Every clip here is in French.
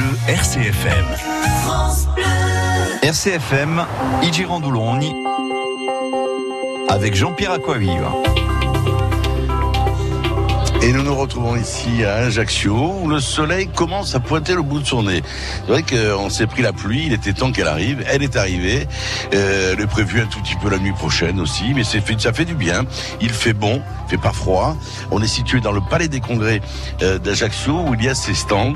Bleu RCFM. France Bleu. RCFM, avec Jean-Pierre Aquaviva. Et nous nous retrouvons ici à Ajaccio où le soleil commence à pointer le bout de son nez. C'est vrai qu'on s'est pris la pluie, il était temps qu'elle arrive. Elle est arrivée. Euh, elle est prévue un tout petit peu la nuit prochaine aussi, mais fait, ça fait du bien. Il fait bon, il fait pas froid. On est situé dans le palais des congrès euh, d'Ajaccio où il y a ces stands.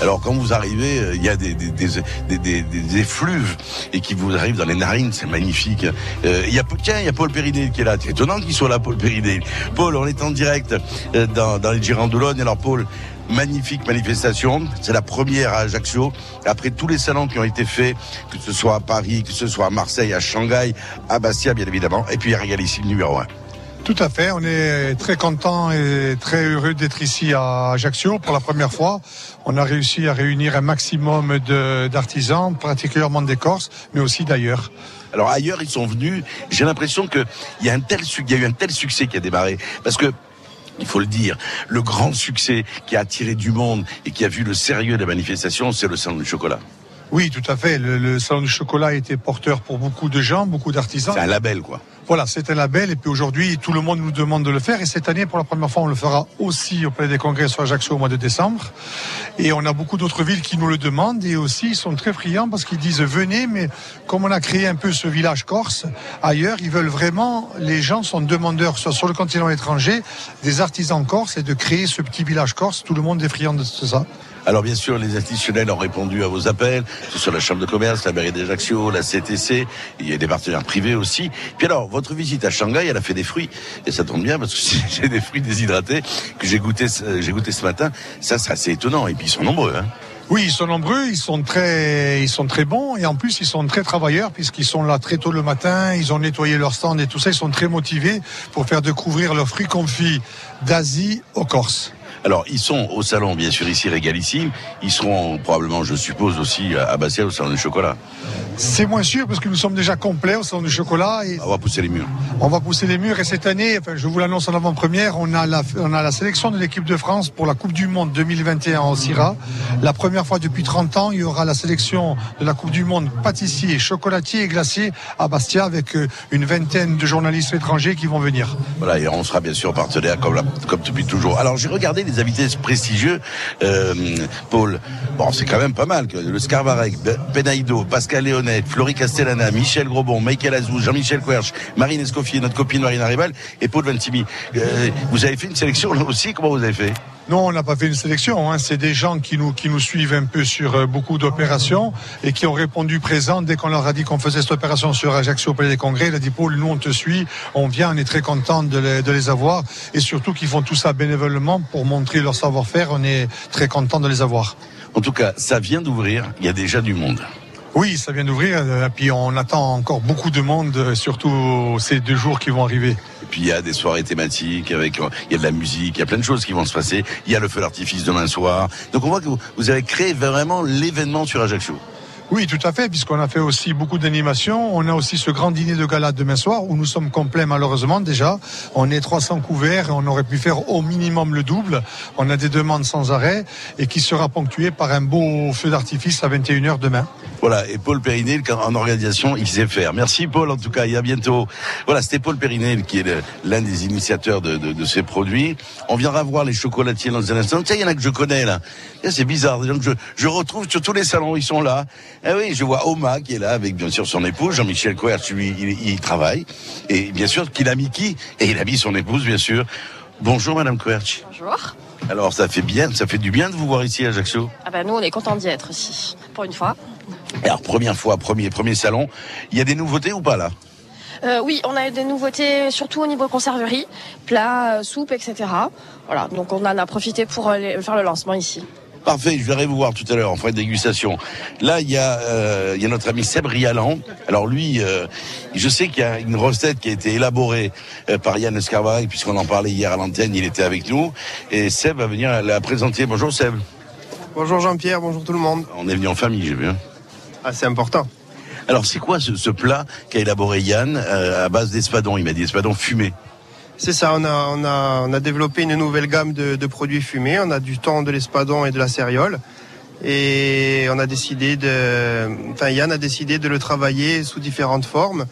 Alors quand vous arrivez, euh, il y a des, des, des, des, des effluves et qui vous arrivent dans les narines, c'est magnifique. Euh, il y a, tiens, il y a Paul Périnet qui est là. C'est étonnant qu'il soit là, Paul Périnet. Paul, on est en direct euh, dans dans, les Girandoulogne. Alors Paul, magnifique manifestation. C'est la première à Ajaccio. Après tous les salons qui ont été faits, que ce soit à Paris, que ce soit à Marseille, à Shanghai, à Bastia, bien évidemment. Et puis Regal ici, le numéro 1. Tout à fait. On est très content et très heureux d'être ici à Ajaccio pour la première fois. On a réussi à réunir un maximum d'artisans, particulièrement des Corses, mais aussi d'ailleurs. Alors ailleurs, ils sont venus. J'ai l'impression qu'il y a un tel, il y a eu un tel succès qui a démarré parce que il faut le dire, le grand succès qui a attiré du monde et qui a vu le sérieux de la manifestation, c'est le salon du chocolat. Oui, tout à fait. Le, salon du chocolat a été porteur pour beaucoup de gens, beaucoup d'artisans. C'est un label, quoi. Voilà, c'est un label. Et puis aujourd'hui, tout le monde nous demande de le faire. Et cette année, pour la première fois, on le fera aussi au Palais des Congrès sur Ajaccio au mois de décembre. Et on a beaucoup d'autres villes qui nous le demandent. Et aussi, ils sont très friands parce qu'ils disent venez. Mais comme on a créé un peu ce village corse, ailleurs, ils veulent vraiment, les gens sont demandeurs, soit sur le continent étranger, des artisans corses et de créer ce petit village corse. Tout le monde est friand de ça. Alors bien sûr, les institutionnels ont répondu à vos appels, que ce la Chambre de commerce, la mairie d'Ajaccio, la CTC, il y a des partenaires privés aussi. Puis alors, votre visite à Shanghai, elle a fait des fruits, et ça tombe bien parce que j'ai des fruits déshydratés que j'ai goûté, goûté ce matin. Ça, c'est assez étonnant, et puis ils sont nombreux. Hein. Oui, ils sont nombreux, ils sont très, ils sont très bons et en plus ils sont très travailleurs puisqu'ils sont là très tôt le matin, ils ont nettoyé leur stand et tout ça, ils sont très motivés pour faire découvrir leurs fruits confits d'Asie aux Corses. Alors, ils sont au salon, bien sûr, ici, régalissime. Ils seront probablement, je suppose, aussi à Bastia au salon du chocolat. C'est moins sûr parce que nous sommes déjà complets au salon du chocolat. Et on va pousser les murs. On va pousser les murs et cette année, enfin, je vous l'annonce en avant-première, on a la, on a la sélection de l'équipe de France pour la Coupe du Monde 2021 en Syrah. La première fois depuis 30 ans, il y aura la sélection de la Coupe du Monde pâtissier, chocolatier et glacier à Bastia avec euh, une vingtaine de journalistes étrangers qui vont venir. Voilà, et on sera bien sûr partenaire comme, comme depuis toujours. Alors j'ai regardé les invités prestigieux, euh, Paul. Bon, c'est quand même pas mal. Le Scarvarek, Penaïdo, Pascal Léonet, Florie Castellana, Michel Grobon, Michael Azou, Jean-Michel Querch, Marine Escoffier, notre copine Marina Rival et Paul Ventimi. Euh, vous avez fait une sélection là aussi Comment vous avez fait? Non, on n'a pas fait une sélection. Hein. C'est des gens qui nous qui nous suivent un peu sur euh, beaucoup d'opérations et qui ont répondu présent dès qu'on leur a dit qu'on faisait cette opération sur Ajaccio au Palais des Congrès. Il a dit Paul, nous on te suit, on vient, on est très content de les, de les avoir et surtout qu'ils font tout ça bénévolement pour montrer leur savoir-faire. On est très content de les avoir. En tout cas, ça vient d'ouvrir. Il y a déjà du monde. Oui, ça vient d'ouvrir. Et euh, puis on attend encore beaucoup de monde, euh, surtout ces deux jours qui vont arriver. Et puis il y a des soirées thématiques avec, euh, il y a de la musique, il y a plein de choses qui vont se passer. Il y a le feu d'artifice demain soir. Donc on voit que vous avez créé vraiment l'événement sur Ajaccio. Oui, tout à fait, puisqu'on a fait aussi beaucoup d'animations. On a aussi ce grand dîner de gala demain soir où nous sommes complets malheureusement déjà. On est 300 couverts et on aurait pu faire au minimum le double. On a des demandes sans arrêt et qui sera ponctué par un beau feu d'artifice à 21h demain. Voilà, et Paul Périnet, en organisation, il sait faire. Merci Paul, en tout cas, et à bientôt. Voilà, c'était Paul Périnet qui est l'un des initiateurs de, de, de, ces produits. On viendra voir les chocolatiers dans un instant. Tiens, il y en a que je connais là. C'est bizarre, je, je retrouve sur tous les salons, ils sont là. Ah oui, je vois Oma qui est là avec bien sûr son épouse, Jean-Michel Coerce, lui, il, travaille. Et bien sûr qu'il a mis qui Et il a mis son épouse, bien sûr. Bonjour Madame Coerch. Bonjour. Alors ça fait bien, ça fait du bien de vous voir ici à Ajaccio. Ah ben nous on est content d'y être ici, pour une fois. Alors première fois, premier, premier salon, il y a des nouveautés ou pas là? Euh, oui, on a des nouveautés surtout au niveau conserverie, plats, euh, soupes, etc. Voilà, donc on en a profité pour faire le lancement ici. Parfait, je verrai vous voir tout à l'heure en fin de dégustation. Là, il y a, euh, il y a notre ami Seb Rialan. Alors lui, euh, je sais qu'il y a une recette qui a été élaborée euh, par Yann Escarvaille, puisqu'on en parlait hier à l'antenne, il était avec nous. Et Seb va venir la présenter. Bonjour Seb. Bonjour Jean-Pierre, bonjour tout le monde. On est venu en famille, j'ai vu. Hein. Ah, c'est important. Alors c'est quoi ce, ce plat qu'a élaboré Yann à base d'espadon Il m'a dit espadon fumé. C'est ça, on a, on, a, on a développé une nouvelle gamme de, de, produits fumés. On a du thon, de l'espadon et de la céréole. Et on a décidé de, enfin Yann a décidé de le travailler sous différentes formes.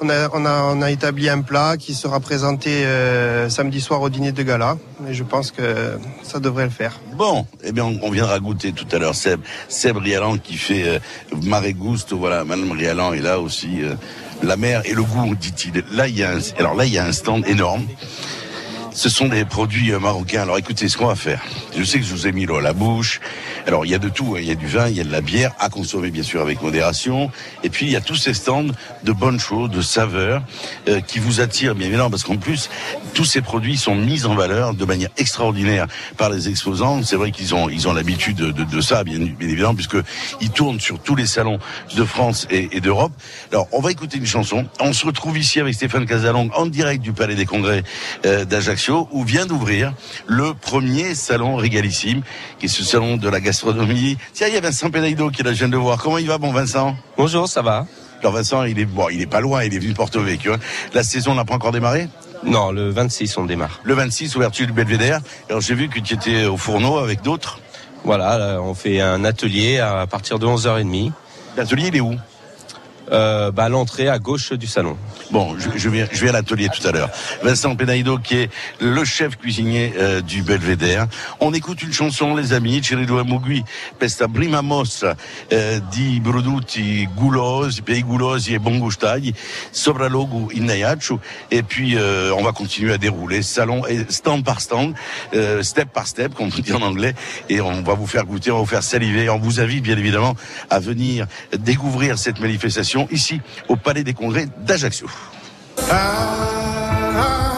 On a, on a, on a établi un plat qui sera présenté euh, samedi soir au dîner de gala. Et je pense que ça devrait le faire. Bon, eh bien, on, viendra goûter tout à l'heure Seb, Seb Rialan qui fait euh, Maré Gusto. Voilà, Madame Rialan est là aussi. Euh, la mer et le goût, dit-il. Là, il y a un, alors là, il y a un stand énorme ce sont des produits euh, marocains. Alors écoutez, ce qu'on va faire, je sais que je vous ai mis l'eau à la bouche. Alors il y a de tout, hein. il y a du vin, il y a de la bière, à consommer bien sûr avec modération. Et puis il y a tous ces stands de bonnes choses, de saveurs, euh, qui vous attirent bien évidemment, parce qu'en plus, tous ces produits sont mis en valeur de manière extraordinaire par les exposants. C'est vrai qu'ils ont ils ont l'habitude de, de, ça, bien, bien évidemment, puisque ils tournent sur tous les salons de France et, et d'Europe. Alors on va écouter une chanson. On se retrouve ici avec Stéphane Casalong en direct du Palais des Congrès euh, d'Ajaccio où vient d'ouvrir le premier salon Régalissime, qui est ce salon de la gastronomie. Tiens, il y a Vincent Pénaido qui est là, je viens de voir. Comment il va, bon Vincent? Bonjour, ça va? Alors Vincent, il est bon, il est pas loin, il est venu de Porto Vecchio. Hein. La saison n'a pas encore démarré Non, le 26 on démarre. Le 26, ouverture du Belvédère. Alors j'ai vu que tu étais au fourneau avec d'autres. Voilà, on fait un atelier à partir de 11h30. L'atelier, il est où? Euh, bah, l'entrée à gauche du salon. Bon, je, je vais, je vais à l'atelier tout à l'heure. Vincent Penaido, qui est le chef cuisinier euh, du Belvédère. On écoute une chanson, les amis. Cirido Mugui, pesta euh, di produtti gulosi, pays gulosi e bon gustagli, sopra logo in Et puis, euh, on va continuer à dérouler salon et stand par stand, euh, step par step, comme on dit en anglais. Et on va vous faire goûter, on va vous faire saliver. On vous invite, bien évidemment, à venir découvrir cette manifestation ici au Palais des Congrès d'Ajaccio. chez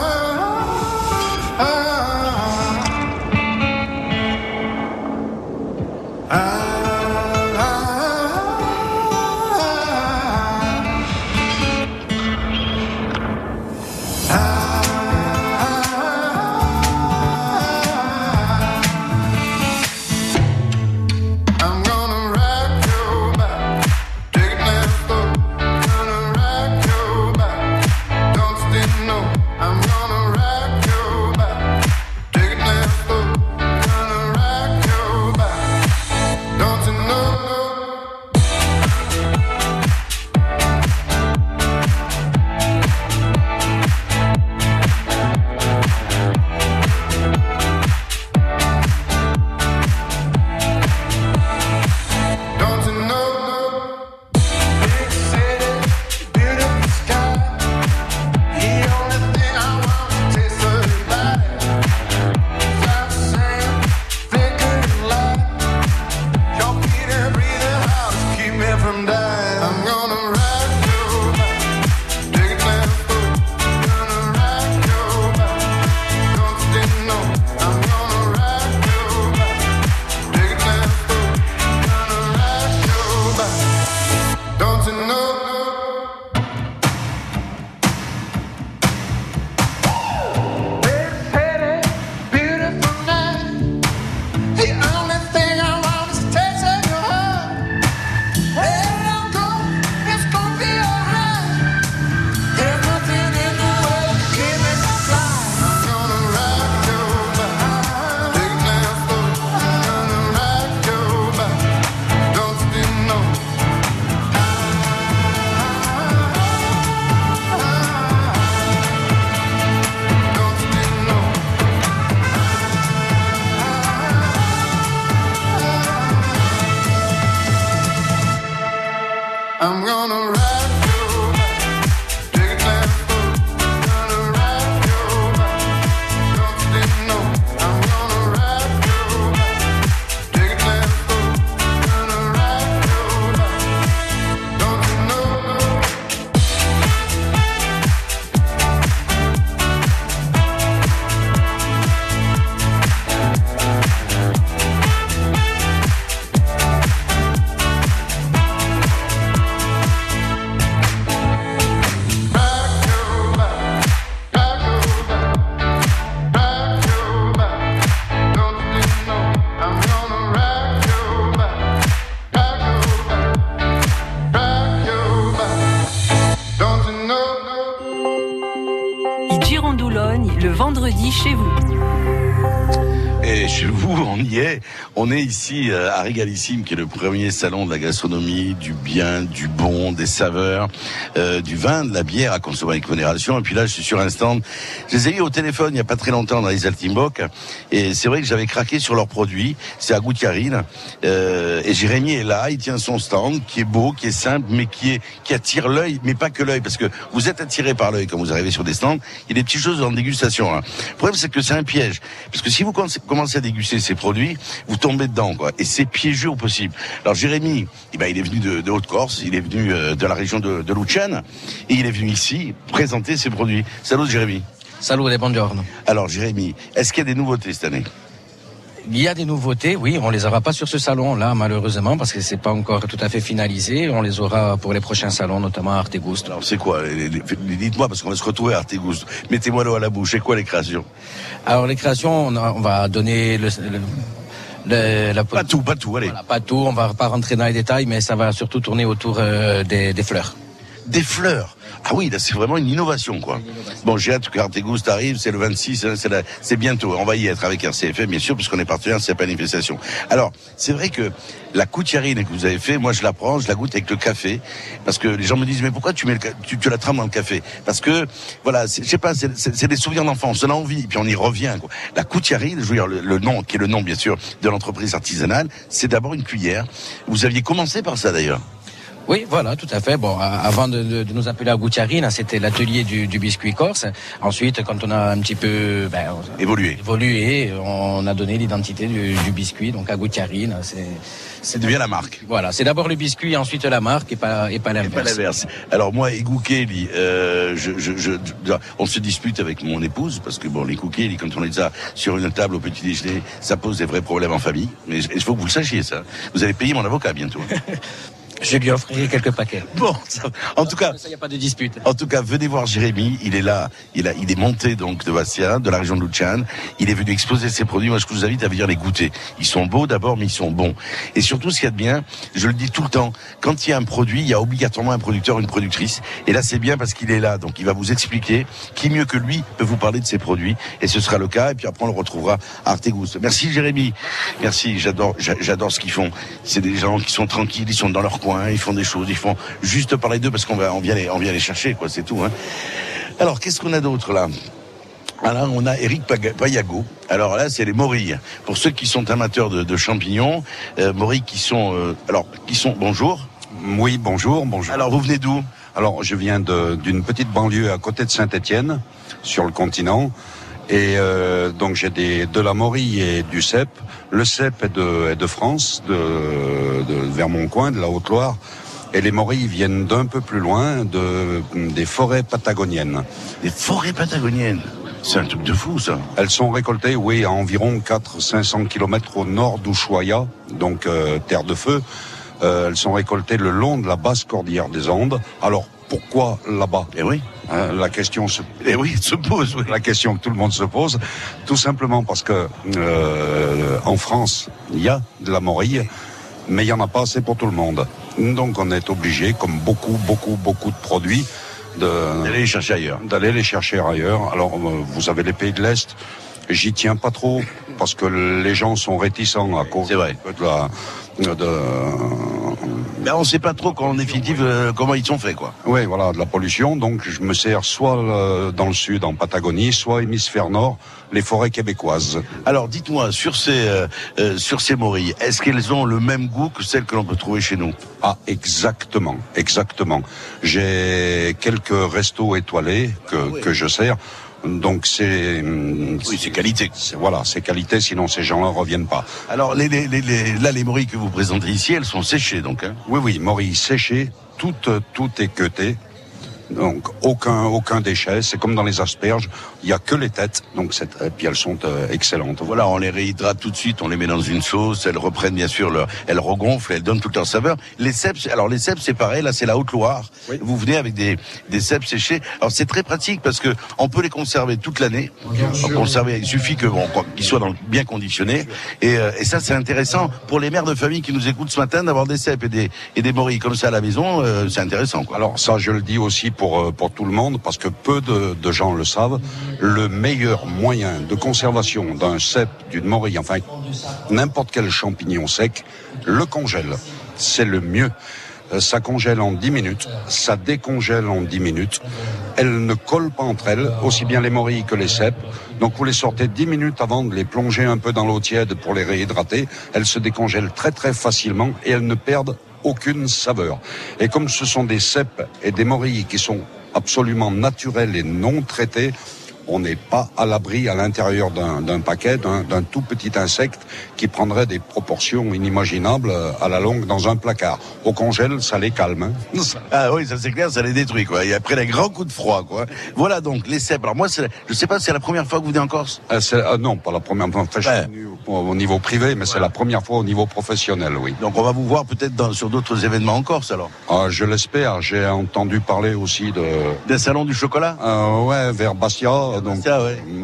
ici euh, à Régalissime, qui est le premier salon de la gastronomie, du bien, du bon, des saveurs, euh, du vin, de la bière à consommer avec modération. Et puis là, je suis sur un stand. Je les ai eu au téléphone il n'y a pas très longtemps dans les Altimboc. Et c'est vrai que j'avais craqué sur leurs produits. C'est à Goutiarine. Euh, et Jérémy est là, il tient son stand, qui est beau, qui est simple, mais qui est qui attire l'œil, mais pas que l'œil, parce que vous êtes attiré par l'œil quand vous arrivez sur des stands. Il y a des petites choses en dégustation. Hein. Le problème, c'est que c'est un piège. Parce que si vous commencez à déguster ces produits, vous tombez dedans, quoi. Et c'est piégeux au possible. Alors Jérémy, eh ben, il est venu de, Haute-Corse, il est venu euh, de la région de, de et il est venu ici présenter ses produits. Salut Jérémy. Salut, buongiorno. Alors Jérémy, est-ce qu'il y a des nouveautés cette année? Il y a des nouveautés, oui, on les aura pas sur ce salon-là, malheureusement, parce que c'est pas encore tout à fait finalisé. On les aura pour les prochains salons, notamment à Artegoust. Alors c'est quoi? Dites-moi, parce qu'on va se retrouver à Artegoust. Mettez-moi l'eau à la bouche. C'est quoi les créations? Alors les créations, on, va donner le, la, pas tout, pas tout, allez. pas tout, on va pas rentrer dans les détails, mais ça va surtout tourner autour euh, des, des fleurs. Des fleurs ah oui, là c'est vraiment une innovation quoi. Bon, j'ai hâte que Artegoust arrive, c'est le 26, hein, c'est bientôt. On va y être avec RCFM bien sûr, puisqu'on est partenaire de cette manifestation. Alors, c'est vrai que la coutiarine que vous avez fait, moi je la prends, je la goûte avec le café, parce que les gens me disent mais pourquoi tu mets tu, la trames dans le café? Parce que voilà, je sais pas, c'est des souvenirs d'enfance, on a envie, puis on y revient. Quoi. La coutiarine, je veux dire le, nom, qui est le nom bien sûr de l'entreprise artisanale, c'est d'abord une cuillère. Vous aviez commencé par ça d'ailleurs. Oui, voilà, tout à fait. Bon, avant de, de, nous appeler à Goutiarine, c'était l'atelier du, du, biscuit corse. Ensuite, quand on a un petit peu ben, évolué, évolué, on a donné l'identité du, du, biscuit, donc à Goutiarine. C'est c'est devient la marque. Voilà, c'est d'abord le biscuit, ensuite la marque, et pas et pas l'inverse. Alors moi, et Kelly, euh, je, je, je, on se dispute avec mon épouse parce que bon, les cookies, quand on est ça sur une table au petit déjeuner, ça pose des vrais problèmes en famille. Mais il faut que vous le sachiez ça. Vous allez payer mon avocat bientôt. Je lui offrirai quelques paquets. Bon, en tout cas, il n'y a pas de dispute. En tout cas, venez voir Jérémy. Il est là. Il, a, il est monté donc de Bastia, de la région de Luchan. Il est venu exposer ses produits. Moi, je vous invite à venir les goûter. Ils sont beaux d'abord, mais ils sont bons. Et surtout, ce qu'il y a de bien, je le dis tout le temps, quand il y a un produit, il y a obligatoirement un producteur, une productrice. Et là, c'est bien parce qu'il est là. Donc, il va vous expliquer qui mieux que lui peut vous parler de ses produits. Et ce sera le cas. Et puis après, on le retrouvera à Artegous. Merci Jérémy. Merci. J'adore, j'adore ce qu'ils font. C'est des gens qui sont tranquilles. Ils sont dans leur ils font des choses, ils font juste parler d'eux parce qu'on on vient les, on vient les chercher, quoi, c'est tout. Hein. Alors, qu'est-ce qu'on a d'autre là? Alors, on a Eric Payago. Alors là, c'est les morilles. Pour ceux qui sont amateurs de, champignons, euh, morilles qui sont, euh, alors, qui sont, bonjour. Oui, bonjour, bonjour. Alors, vous venez d'où? Alors, je viens d'une petite banlieue à côté de Saint-Étienne, sur le continent. Et euh, donc j'ai de la morille et du cep. Le cep est de, est de France, de, de, vers mon coin, de la Haute-Loire. Et les morilles viennent d'un peu plus loin, de, des forêts patagoniennes. Des forêts patagoniennes c'est un truc de fou, ça. Elles sont récoltées, oui, à environ 400-500 km au nord d'Ushuaia, donc euh, terre de feu. Euh, elles sont récoltées le long de la basse cordillère des Andes. Alors, pourquoi là-bas? Eh oui. Hein, la question se, eh oui, se pose. Oui. La question que tout le monde se pose, tout simplement parce que euh, en France, il y a de la morille, mais il y en a pas assez pour tout le monde. Donc on est obligé, comme beaucoup, beaucoup, beaucoup de produits, d'aller les chercher ailleurs. D'aller les chercher ailleurs. Alors euh, vous avez les pays de l'Est. J'y tiens pas trop parce que les gens sont réticents à cause de la, de, mais on ne sait pas trop en définitive euh, comment ils sont faits quoi. Oui, voilà, de la pollution. Donc je me sers soit euh, dans le sud, en Patagonie, soit hémisphère nord, les forêts québécoises. Alors dites-moi sur ces euh, sur ces morilles, est-ce qu'elles ont le même goût que celles que l'on peut trouver chez nous? Ah, exactement, exactement. J'ai quelques restos étoilés que ah que je sers. Donc c'est oui, c'est qualité. Voilà, c'est qualité. Sinon, ces gens-là reviennent pas. Alors les, les, les, là, les morilles que vous présentez ici, elles sont séchées, donc. Hein oui, oui, morilles séchées. Tout, tout est queuté. Donc aucun aucun déchet, c'est comme dans les asperges, il y a que les têtes, donc et puis elles sont euh, excellentes. Voilà, on les réhydrate tout de suite, on les met dans une sauce, elles reprennent bien sûr leur, elles regonflent, elles donnent toute leur saveur. Les cèpes, alors les cèpes c'est pareil, là c'est la Haute-Loire. Vous venez avec des des cèpes séchés. Alors c'est très pratique parce que on peut les conserver toute l'année. Conserver, il suffit que bon qu'ils soient dans, bien conditionnés et, euh, et ça c'est intéressant pour les mères de famille qui nous écoutent ce matin d'avoir des cèpes et des et des morilles comme ça à la maison, euh, c'est intéressant. Quoi. Alors ça je le dis aussi pour, euh, pour tout le monde, parce que peu de, gens le savent, le meilleur moyen de conservation d'un cep, d'une morille, enfin n'importe quel champignon sec, le congèle. C'est le mieux. Euh, ça congèle en 10 minutes, ça décongèle en 10 minutes. Elles ne collent pas entre elles, aussi bien les morilles que les cèpes. Donc vous les sortez 10 minutes avant de les plonger un peu dans l'eau tiède pour les réhydrater. Elles se décongèlent très très facilement et elles ne perdent aucune saveur. Et comme ce sont des cèpes et des morilles qui sont absolument naturelles et non traitées, on n'est pas à l'abri à l'intérieur d'un paquet, d'un tout petit insecte qui prendrait des proportions inimaginables euh, à la longue dans un placard. Au congèle, ça les calme. Hein. Ah oui, ça c'est clair, ça les détruit quoi. Et après les grands coups de froid quoi. Voilà donc les cèpes. Alors moi, je sais pas, c'est la première fois que vous venez en Corse euh, euh, Non, pas la première fois. Au, niveau privé, mais c'est la première fois au niveau professionnel, oui. Donc on va vous voir peut-être sur d'autres événements en Corse alors? Ah, je l'espère. J'ai entendu parler aussi de des salons du chocolat? Euh, ouais, vers Bastia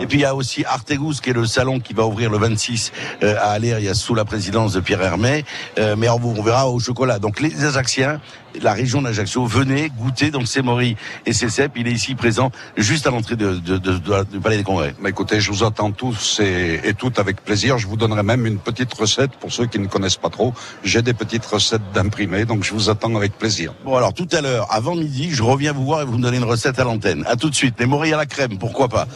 et puis il y a aussi Artegus qui est le salon qui va ouvrir le 26 euh, à Aller, il y a sous la présidence de Pierre Hermé, euh, mais on, on, verra au chocolat. Donc les Ajacciens, la région d'Ajaccio, venez goûter donc c'est Maury et c'est cèpes. Il est ici présent juste à l'entrée de, de, de, du Palais des Congrès. Bah écoutez, je vous attends tous et, et toutes avec plaisir. Je vous donnerai même une petite recette pour ceux qui ne connaissent pas trop. J'ai des petites recettes d'imprimés, donc je vous attends avec plaisir. Bon alors tout à l'heure, avant midi, je reviens vous voir et vous me donner une recette à l'antenne. À tout de suite. Les Maury à la crème, pourquoi pas?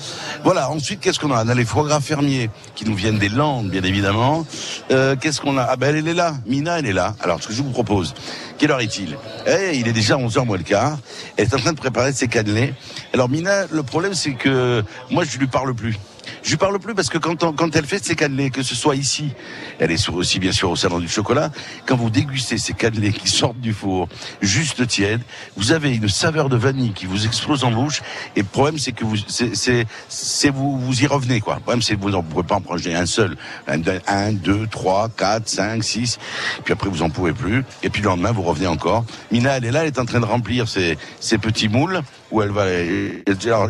Voilà. Ensuite, qu'est-ce qu'on a? On a les foie gras fermiers qui nous viennent des Landes, bien évidemment. Euh, qu'est-ce qu'on a? Ah ben elle est là. Mina, elle est là. Alors ce que je vous propose, quelle heure est-il? Eh, il est déjà 11h moins le quart. Elle est en train de préparer ses cannelés. Alors Mina, le problème c'est que moi je lui parle plus. Je lui parle plus parce que quand, quand elle fait ses cannelés, que ce soit ici, elle est aussi bien sûr au salon du chocolat, quand vous dégustez ces cannelés qui sortent du four, juste tièdes, vous avez une saveur de vanille qui vous explose en bouche. Et le problème, c'est que vous, c'est, vous, vous y revenez, quoi. Le problème, c'est que vous ne pouvez pas en prendre un seul. Un, deux, trois, quatre, cinq, six. Puis après, vous en pouvez plus. Et puis le lendemain, vous revenez encore. Mina, elle est là, elle est en train de remplir ses, ses petits moules où elle va.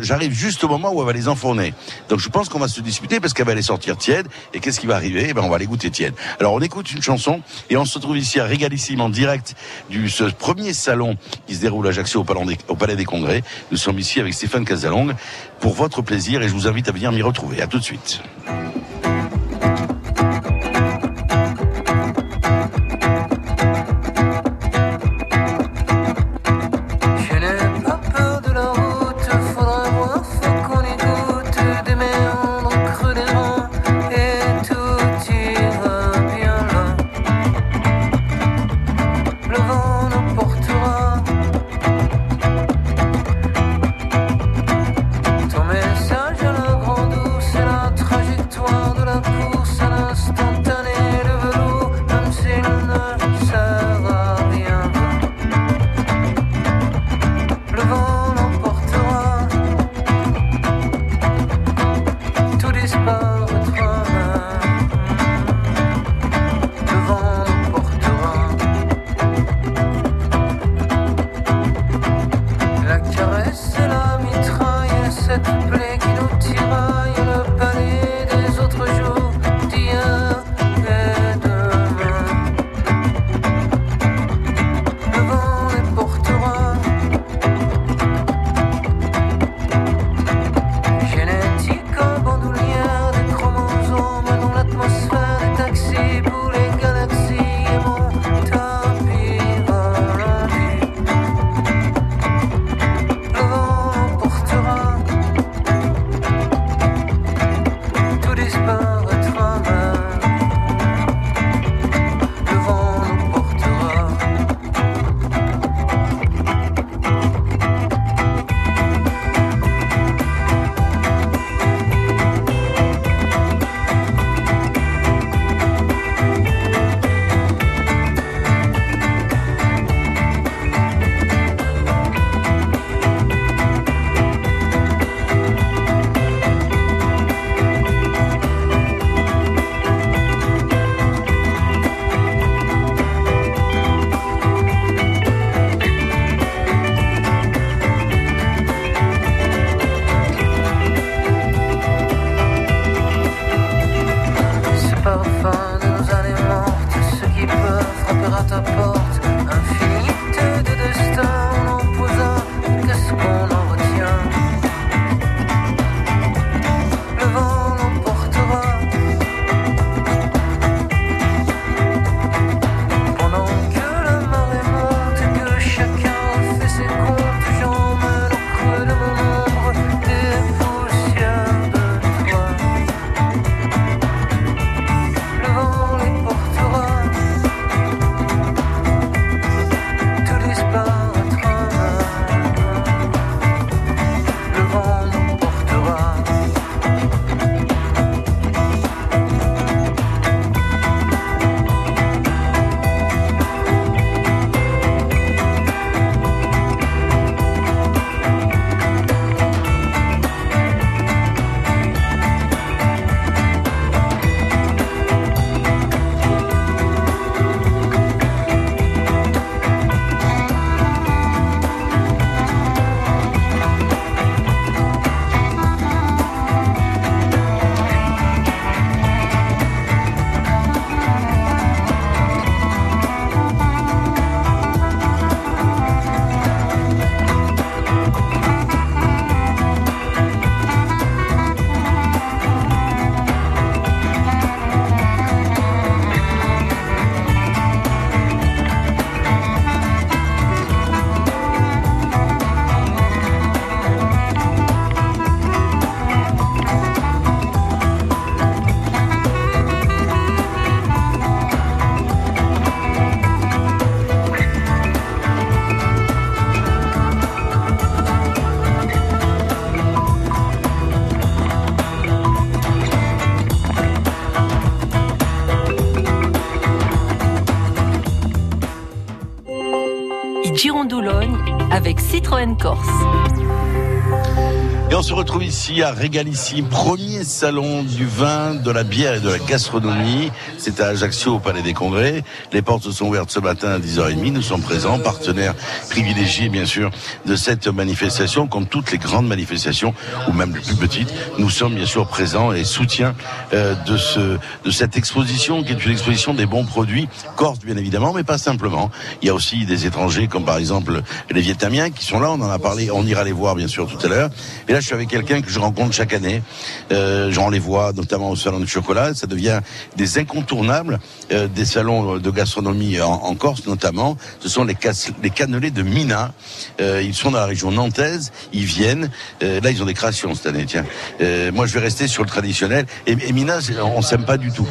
J'arrive juste au moment où elle va les enfourner. Donc, je pense qu'on va se disputer parce qu'elle va les sortir tièdes. Et qu'est-ce qui va arriver? Eh ben, on va les goûter tièdes. Alors, on écoute une chanson et on se retrouve ici à Régalissime en direct du ce premier salon qui se déroule à Ajaccio au Palais, des, au Palais des Congrès. Nous sommes ici avec Stéphane Casalong pour votre plaisir et je vous invite à venir m'y retrouver. À tout de suite. Citroën Corse. Et on se retrouve ici à Régalissime, premier salon du vin, de la bière et de la gastronomie. C'est à Ajaccio au Palais des Congrès. Les portes se sont ouvertes ce matin à 10h30. Nous sommes présents, partenaires privilégiés bien sûr de cette manifestation, comme toutes les grandes manifestations ou même les plus petites. Nous sommes bien sûr présents et soutiens euh, de ce de cette exposition qui est une exposition des bons produits corse bien évidemment, mais pas simplement. Il y a aussi des étrangers comme par exemple les Vietnamiens qui sont là. On en a parlé. On ira les voir bien sûr tout à l'heure je suis avec quelqu'un que je rencontre chaque année. Euh, J'en les vois notamment au salon du chocolat. Ça devient des incontournables euh, des salons de gastronomie en, Corse notamment. Ce sont les, les cannelés de Mina. Euh, ils sont dans la région nantaise. Ils viennent. Euh, là, ils ont des créations cette année. Tiens, euh, moi, je vais rester sur le traditionnel. Et, et Mina, on s'aime pas du tout.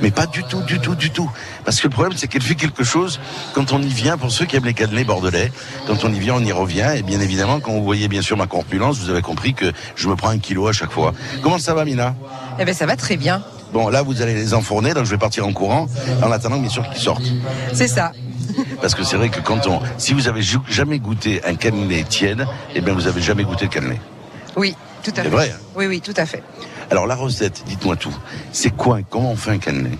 Mais pas du tout, du tout, du tout. Parce que le problème, c'est qu'elle fait quelque chose quand on y vient. Pour ceux qui aiment les cannelés bordelais, quand on y vient, on y revient. Et bien évidemment, quand vous voyez bien sûr ma corpulence, vous avez compris que je me prends un kilo à chaque fois. Comment ça va, Mina? Eh ben, ça va très bien. Bon, là, vous allez les enfourner, donc je vais partir en courant, en attendant, bien sûr, qu'ils sortent. C'est ça. Parce que c'est vrai que quand on, si vous avez jamais goûté un cannelé tiède, eh bien, vous avez jamais goûté le cannelé. Oui, tout à fait. C'est vrai. Hein? Oui, oui, tout à fait. Alors, la recette, dites-moi tout. C'est quoi, comment on fait un cannelé?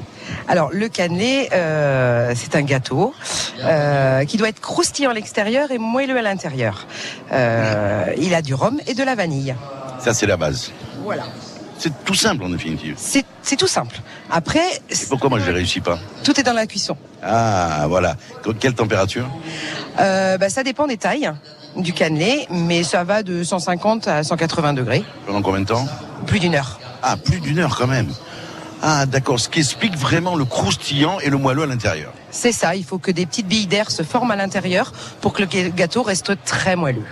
Alors le cannelé, euh, c'est un gâteau euh, qui doit être croustillant à l'extérieur et moelleux à l'intérieur. Euh, il a du rhum et de la vanille. Ça c'est la base. Voilà. C'est tout simple en définitive. C'est tout simple. Après. pourquoi moi je ne réussis pas? Tout est dans la cuisson. Ah voilà. Quelle température? Bah, Ça dépend des tailles du cannelé, mais ça va de 150 à 180 degrés. Pendant combien de temps Plus d'une heure. Ah, plus d'une heure quand même. Ah, d'accord. Ce qui explique vraiment le croustillant et le moelleux à l'intérieur. C'est ça. Il faut que des petites billes d'air se forment à l'intérieur pour que le gâteau reste très moelleux.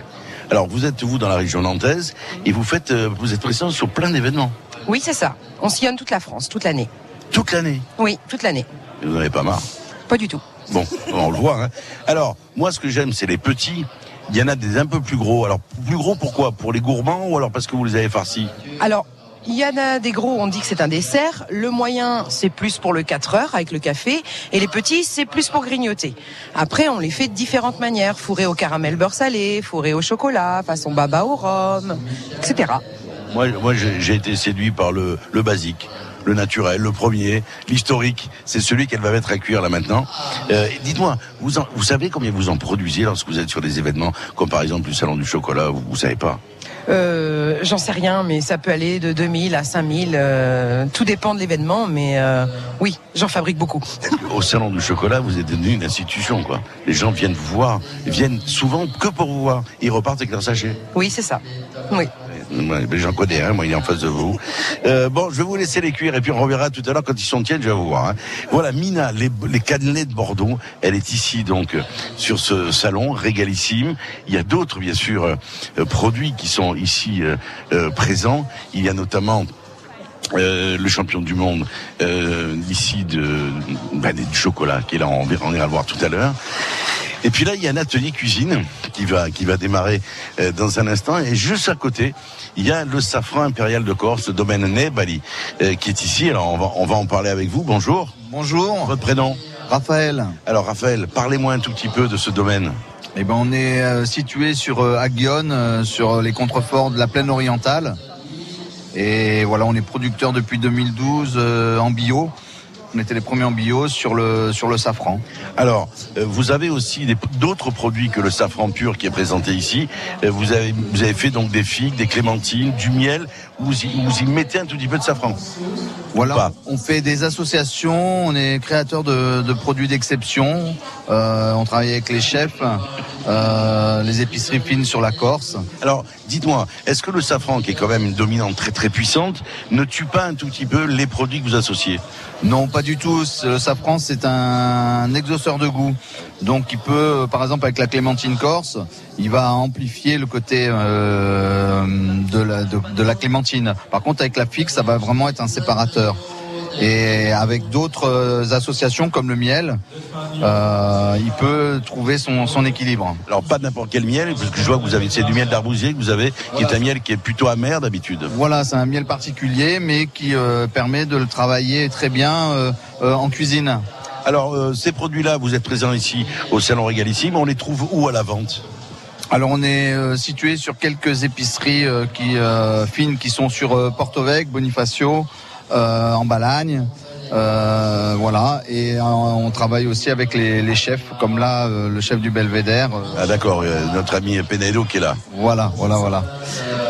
Alors, vous êtes, vous, dans la région nantaise et vous faites, euh, vous êtes présent sur plein d'événements. Oui, c'est ça. On sillonne toute la France, toute l'année. Toute l'année Oui, toute l'année. Vous n'en avez pas marre Pas du tout. Bon, on le voit. Hein. Alors, moi, ce que j'aime, c'est les petits. Il y en a des un peu plus gros. Alors, plus gros, pourquoi? Pour les gourmands ou alors parce que vous les avez farcis? Alors, il y en a des gros, on dit que c'est un dessert. Le moyen, c'est plus pour le 4 heures avec le café. Et les petits, c'est plus pour grignoter. Après, on les fait de différentes manières. Fourré au caramel beurre salé, fourré au chocolat, façon baba au rhum, etc. Moi, moi j'ai été séduit par le, le basique le naturel, le premier, l'historique. C'est celui qu'elle va mettre à cuire là maintenant. Euh, Dites-moi, vous, vous savez combien vous en produisez lorsque vous êtes sur des événements comme par exemple le salon du chocolat Vous, vous savez pas? Euh, J'en sais rien, mais ça peut aller de 2000 à 5000. Euh, tout dépend de l'événement, mais euh, oui, j'en fabrique beaucoup. Au salon du chocolat, vous êtes devenu une institution, quoi. Les gens viennent vous voir, viennent souvent que pour vous voir. Ils repartent avec leur sachet. Oui, c'est ça. Oui. J'en connais un, moi il est en face de vous. Euh, bon, je vais vous laisser les cuire et puis on reverra tout à l'heure quand ils sont tiennent, je vais vous voir. Hein. Voilà, Mina, les, les de Bordeaux, elle est ici donc sur ce salon régalissime. Il y a d'autres bien sûr euh, produits qui sont ici euh, présents. Il y a notamment le champion du monde euh, ici de bah, du chocolat qui est là, on, on ira le voir tout à l'heure. Et puis là, il y a un atelier cuisine qui va qui va démarrer euh, dans un instant. Et juste à côté, il y a le safran impérial de Corse, le domaine Nebali, euh, qui est ici. Alors on va on va en parler avec vous. Bonjour. Bonjour. Votre prénom Raphaël. Alors Raphaël, parlez-moi un tout petit peu de ce domaine. Eh ben, on est euh, situé sur Aguillon, sur les contreforts de la plaine orientale. Et voilà, on est producteur depuis 2012 en bio. On était les premiers en bio sur le, sur le safran. Alors, euh, vous avez aussi d'autres produits que le safran pur qui est présenté ici. Euh, vous avez, vous avez fait donc des figues, des clémentines, du miel. Vous y, vous y mettez un tout petit peu de safran. Voilà. On fait des associations. On est créateur de, de produits d'exception. Euh, on travaille avec les chefs, euh, les épiceries fines sur la Corse. Alors, dites-moi, est-ce que le safran, qui est quand même une dominante très très puissante, ne tue pas un tout petit peu les produits que vous associez? Non, pas du tout. Le safran, c'est un exauceur de goût. Donc, il peut, par exemple, avec la clémentine corse, il va amplifier le côté euh, de, la, de la clémentine. Par contre, avec la fixe, ça va vraiment être un séparateur et avec d'autres euh, associations comme le miel, euh, il peut trouver son, son, équilibre. Alors pas n'importe quel miel, parce que je vois que vous avez c'est du miel d'arbousier que vous avez, qui est un miel qui est plutôt amer d'habitude. Voilà, c'est un miel particulier, mais qui euh, permet de le travailler très bien euh, en cuisine. Alors, ces produits-là, vous êtes présents ici au Salon Régalissime. On les trouve où à la vente? Alors on est euh, situé sur quelques épiceries euh, qui fines qui sont sur Porto Vec, Bonifacio, en Balagne. Euh, voilà, et euh, on travaille aussi avec les, chefs, comme là, euh, le chef du Belvédère. Ah d'accord, notre ami Penedo qui est là. Voilà, voilà, voilà.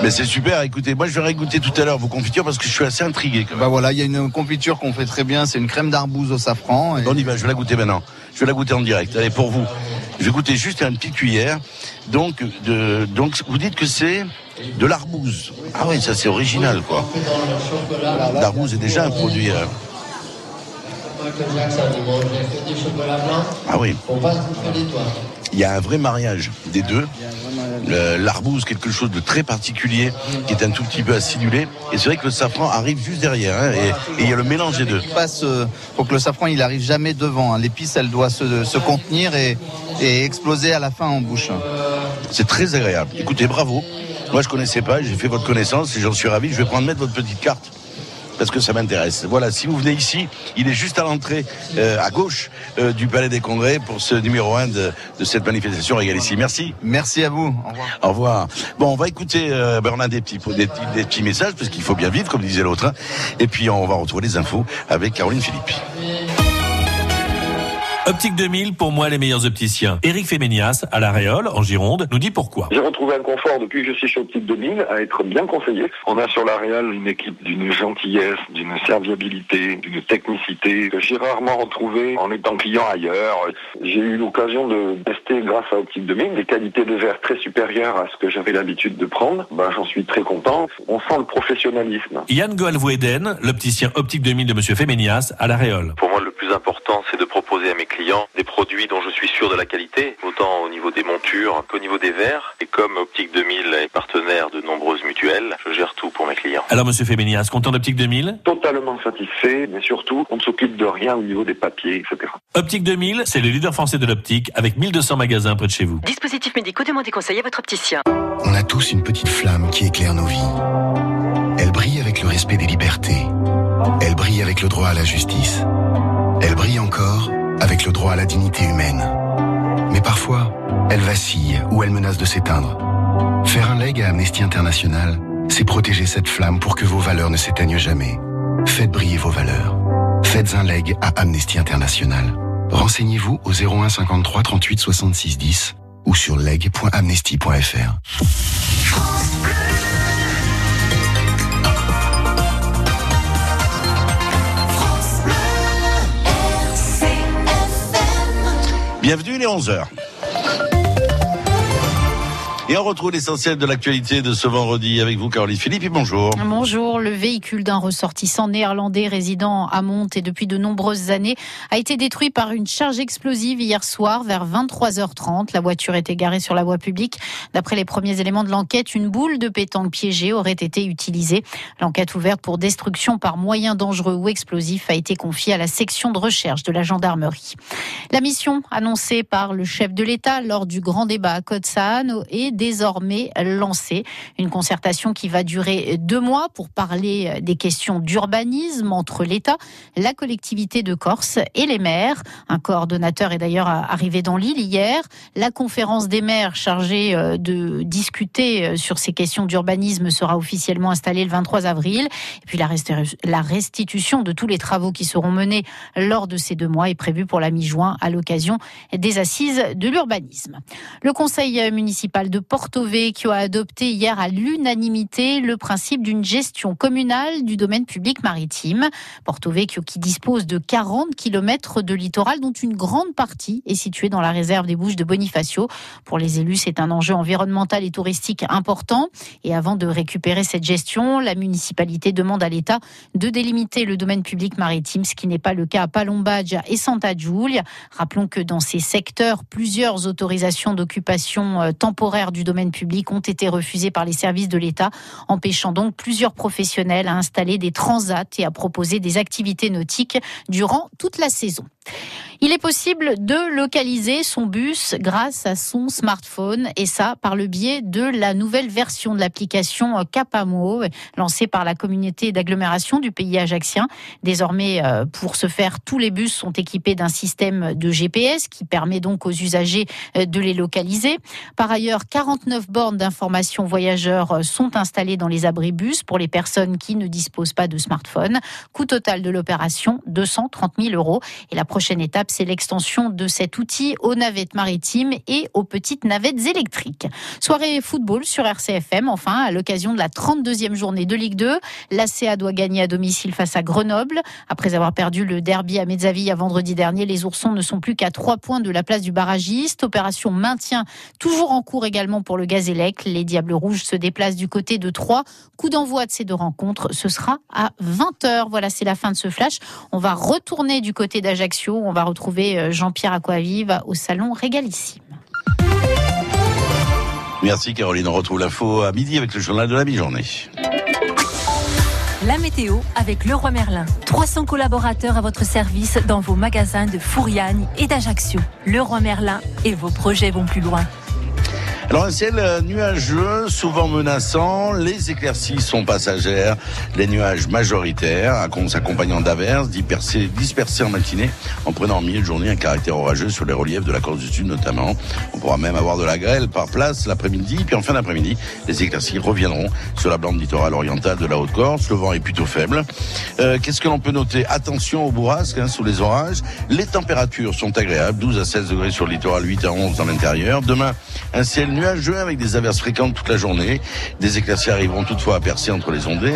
Mais c'est super, écoutez, moi je vais régoûter tout à l'heure vos confitures parce que je suis assez intrigué. Bah voilà, il y a une confiture qu'on fait très bien, c'est une crème d'arbouze au safran. On y va, je vais la goûter maintenant. Je vais la goûter en direct. Allez, pour vous. Je vais goûter juste une petite cuillère. Donc, de, donc vous dites que c'est de l'arbouze. Ah oui, ça c'est original quoi. L'arbouze est déjà un produit. Ah oui. Il y a un vrai mariage des deux. L'arbouze, quelque chose de très particulier, qui est un tout petit peu acidulé. Et c'est vrai que le safran arrive juste derrière. Hein, et, il y a le mélange des deux. Il passe, euh, pour que le safran, il arrive jamais devant. Hein. L'épice, elle doit se, contenir et, et exploser à la fin en bouche. C'est très agréable. Écoutez, bravo. Moi, je connaissais pas, j'ai fait votre connaissance et j'en suis ravi. Je vais prendre mettre votre petite carte parce que ça m'intéresse. Voilà, si vous venez ici, il est juste à l'entrée, euh, à gauche euh, du Palais des Congrès pour ce numéro 1 de, cette manifestation régale ici. Merci. Merci à vous. Au revoir. Au revoir. Bon, on va écouter euh, Bernard des petits, des, des, petits messages parce qu'il faut bien vivre, comme disait l'autre. Hein. Et puis on va retrouver les infos avec Caroline Philippe. Optique 2000, pour moi, les meilleurs opticiens. Eric Féménias, à La Réole, en Gironde, nous dit pourquoi. J'ai retrouvé un confort depuis que je suis chez Optique 2000 à être bien conseillé. On a sur La Réole une équipe d'une gentillesse, d'une serviabilité, d'une technicité que j'ai rarement retrouvée en étant client ailleurs. J'ai eu l'occasion de tester, grâce à Optique 2000, des qualités de verre très supérieures à ce que j'avais l'habitude de prendre. Ben, j'en suis très content. On sent le professionnalisme. Yann Goalvoueden, l'opticien Optique 2000 de Monsieur Féménias, à La Réole. Pour moi, le plus important, c'est de proposer à mes clients des produits dont je suis sûr de la qualité, autant au niveau des montures qu'au niveau des verres. Et comme Optique 2000 est partenaire de nombreuses mutuelles, je gère tout pour mes clients. Alors, monsieur Féménias, content d'Optique 2000 Totalement satisfait, mais surtout, on ne s'occupe de rien au niveau des papiers, etc. Optique 2000, c'est le leader français de l'optique avec 1200 magasins près de chez vous. Dispositifs médicaux, demandez conseil à votre opticien. On a tous une petite flamme qui éclaire nos vies. Elle brille avec le respect des libertés. Elle brille avec le droit à la justice. Elle brille encore avec le droit à la dignité humaine. Mais parfois, elle vacille ou elle menace de s'éteindre. Faire un leg à Amnesty International, c'est protéger cette flamme pour que vos valeurs ne s'éteignent jamais. Faites briller vos valeurs. Faites un leg à Amnesty International. Renseignez-vous au 01 53 38 66 10 ou sur leg.amnesty.fr. Bienvenue, il est 11h. Et on retrouve l'essentiel de l'actualité de ce vendredi avec vous, Caroline Philippe. Et bonjour. Bonjour. Le véhicule d'un ressortissant néerlandais résidant à Monte et depuis de nombreuses années a été détruit par une charge explosive hier soir vers 23h30. La voiture était garée sur la voie publique. D'après les premiers éléments de l'enquête, une boule de pétanque piégée aurait été utilisée. L'enquête ouverte pour destruction par moyens dangereux ou explosifs a été confiée à la section de recherche de la gendarmerie. La mission annoncée par le chef de l'État lors du grand débat à côte est désormais lancée. Une concertation qui va durer deux mois pour parler des questions d'urbanisme entre l'État, la collectivité de Corse et les maires. Un coordonnateur est d'ailleurs arrivé dans l'île hier. La conférence des maires chargée euh, de discuter euh, sur ces questions d'urbanisme sera officiellement installée le 23 avril. Et puis la restitution de tous les travaux qui seront menés lors de ces deux mois est prévue pour la mi-juin à l'occasion des assises de l'urbanisme. Le conseil municipal de Porto Vecchio a adopté hier à l'unanimité le principe d'une gestion communale du domaine public maritime. Porto Vecchio qui dispose de 40 km de littoral dont une grande partie est située dans la réserve des Bouches de Bonifacio. Pour les élus, c'est un enjeu environnemental et touristique important. Et avant de récupérer cette gestion, la municipalité demande à l'État de délimiter le domaine public maritime, ce qui n'est pas le cas à Palombaggia et Santa Giulia. Rappelons que dans ces secteurs, plusieurs autorisations d'occupation euh, temporaire du domaine public ont été refusées par les services de l'État, empêchant donc plusieurs professionnels à installer des transats et à proposer des activités nautiques durant toute la saison. Il est possible de localiser son bus grâce à son smartphone et ça par le biais de la nouvelle version de l'application Capamo lancée par la communauté d'agglomération du pays ajaxien. Désormais, euh, pour ce faire, tous les bus sont équipés d'un système de GPS qui permet donc aux usagers euh, de les localiser. Par ailleurs, 49 bornes d'information voyageurs euh, sont installées dans les abribus pour les personnes qui ne disposent pas de smartphone. Coût total de l'opération 230 000 euros. Et la prochaine étape, c'est l'extension de cet outil aux navettes maritimes et aux petites navettes électriques. Soirée football sur RCFM, enfin, à l'occasion de la 32e journée de Ligue 2. L'ACA doit gagner à domicile face à Grenoble. Après avoir perdu le derby à Mezzaville à vendredi dernier, les Oursons ne sont plus qu'à 3 points de la place du barragiste. Opération maintien toujours en cours également pour le Gazélec. Les Diables Rouges se déplacent du côté de Troyes. Coup d'envoi de ces deux rencontres, ce sera à 20h. Voilà, c'est la fin de ce flash. On va retourner du côté d'Ajaccio. On va retrouver euh, Jean-Pierre Aquavive au salon Régalissime. Merci Caroline. On retrouve l'info à midi avec le journal de la mi-journée. La météo avec Leroy Merlin. 300 collaborateurs à votre service dans vos magasins de Fouriagne et d'Ajaccio. Leroy Merlin et vos projets vont plus loin. Alors un ciel euh, nuageux, souvent menaçant, les éclaircies sont passagères, les nuages majoritaires, s'accompagnant d'averses dispersées, en matinée, en prenant en milieu de journée un caractère orageux sur les reliefs de la Corse du Sud notamment. On pourra même avoir de la grêle par place l'après-midi, puis en fin d'après-midi, les éclaircies reviendront sur la bande littorale orientale de la Haute-Corse. Le vent est plutôt faible. Euh, Qu'est-ce que l'on peut noter? Attention aux bourrasques hein, sous les orages. Les températures sont agréables, 12 à 16 degrés sur le littoral, 8 à 11 dans l'intérieur. Demain, un ciel nuageux avec des averses fréquentes toute la journée. Des éclaircies arriveront toutefois à entre les ondées.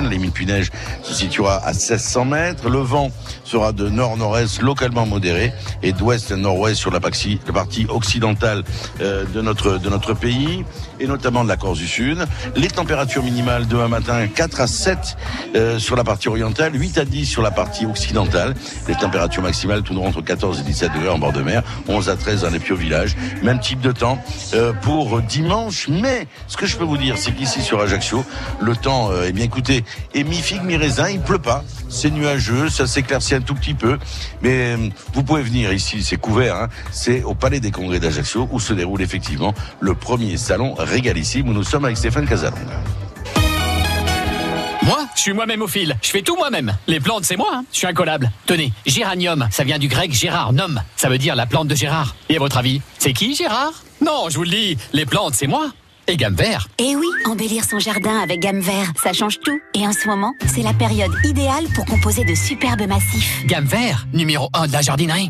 Se situera à 1600 mètres. Le vent sera de nord-nord-est localement modéré et d'ouest-nord-ouest sur la partie, la partie occidentale euh, de notre de notre pays et notamment de la Corse du Sud. Les températures minimales demain matin 4 à 7 euh, sur la partie orientale, 8 à 10 sur la partie occidentale. Les températures maximales tourneront entre 14 et 17 degrés en bord de mer, 11 à 13 dans les hauts villages. Même type de temps euh, pour dimanche. Mais ce que je peux vous dire, c'est qu'ici sur Ajaccio, le temps, euh, eh bien écoutez, est mi-figue, mi-raisin. Il pleut pas, c'est nuageux, ça s'éclaircit un tout petit peu. Mais euh, vous pouvez venir ici, c'est couvert. Hein. c'est au Palais des Congrès d'Ajaccio où se déroule effectivement le premier salon régalissime où nous sommes avec Stéphane Casalonga. Moi, je suis moi-même au fil. Je fais tout moi-même. Les plantes, c'est moi. hein. Je suis incollable. Tenez, géranium, ça vient du grec Gérard, nom. Ça veut dire la plante de Gérard. Et à votre avis, c'est qui Gérard? Non, je vous le dis, les plantes, c'est moi. Et gamme vert. Et oui, embellir son jardin avec gamme vert, ça change tout. Et en ce moment, c'est la période idéale pour composer de superbes massifs. Gamme vert, numéro 1 de la jardinerie.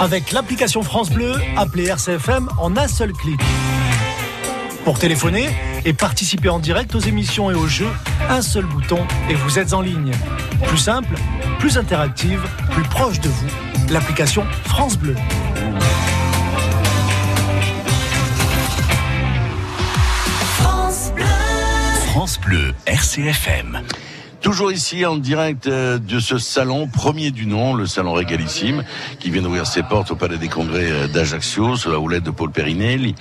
Avec l'application France Bleu, appelez RCFM en un seul clic. Pour téléphoner et participer en direct aux émissions et aux jeux, un seul bouton et vous êtes en ligne. Plus simple, plus interactive, plus proche de vous. L'application France Bleu. France Bleu. France Bleu, RCFM. Toujours ici en direct euh, de ce salon premier du nom, le salon Régalissime, qui vient d'ouvrir ses portes au Palais des Congrès euh, d'Ajaccio, sous la houlette de Paul Périnelli,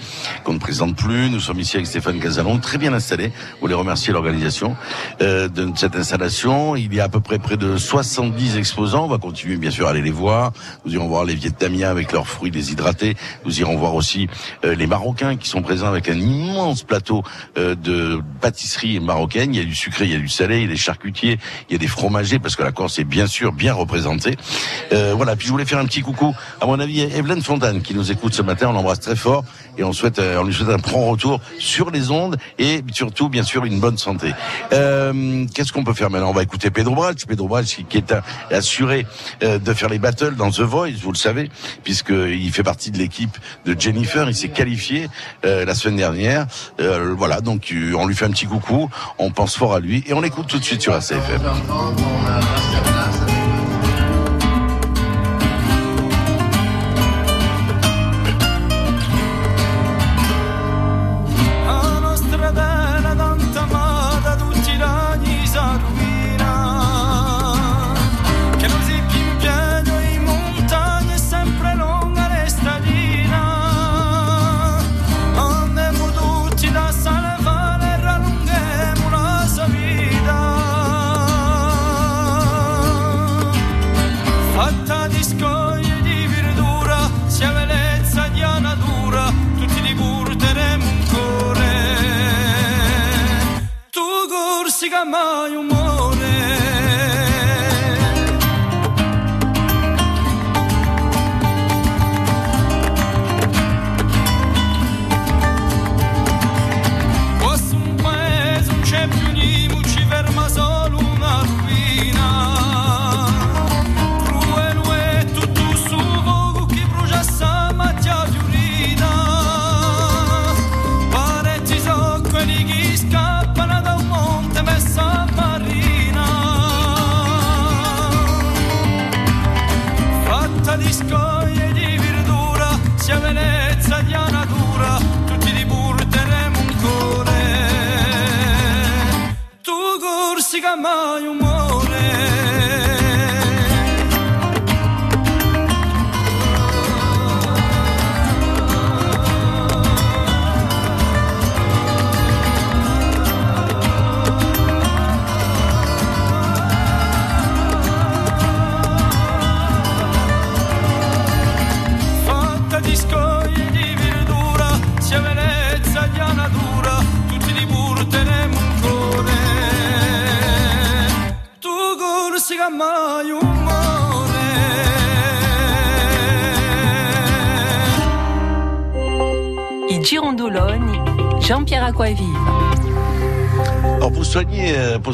qu'on ne présente plus. Nous sommes ici avec Stéphane Casalon, très bien installé. Vous voulez remercier l'organisation euh, de cette installation. Il y a à peu près près de 70 exposants. On va continuer bien sûr à aller les voir. Nous irons voir les Vietnamiens avec leurs fruits déshydratés. Nous irons voir aussi les Marocains qui sont présents avec un immense plateau de pâtisserie marocaine. Il y a du sucré, il y a du salé, il y a des charcutiers, il y a des fromagers parce que la Corse est bien sûr bien représentée. Euh, voilà. Puis je voulais faire un petit coucou à mon avis Evelyne Fontane qui nous écoute ce matin. On l'embrasse très fort et on souhaite, euh, on lui souhaite un prompt retour sur les ondes et surtout bien sûr une bonne santé. Euh, Qu'est-ce qu'on peut faire maintenant? On va écouter Pedro Brach. Pedro Brach qui, est assuré euh, de faire les battles dans The Voice, vous le savez, puisqu'il fait partie de l'équipe de Jennifer. Il s'est qualifié euh, la semaine dernière. Euh, voilà, donc euh, on lui fait un petit coucou. On pense fort à lui et on l'écoute tout de suite sur ACFM. La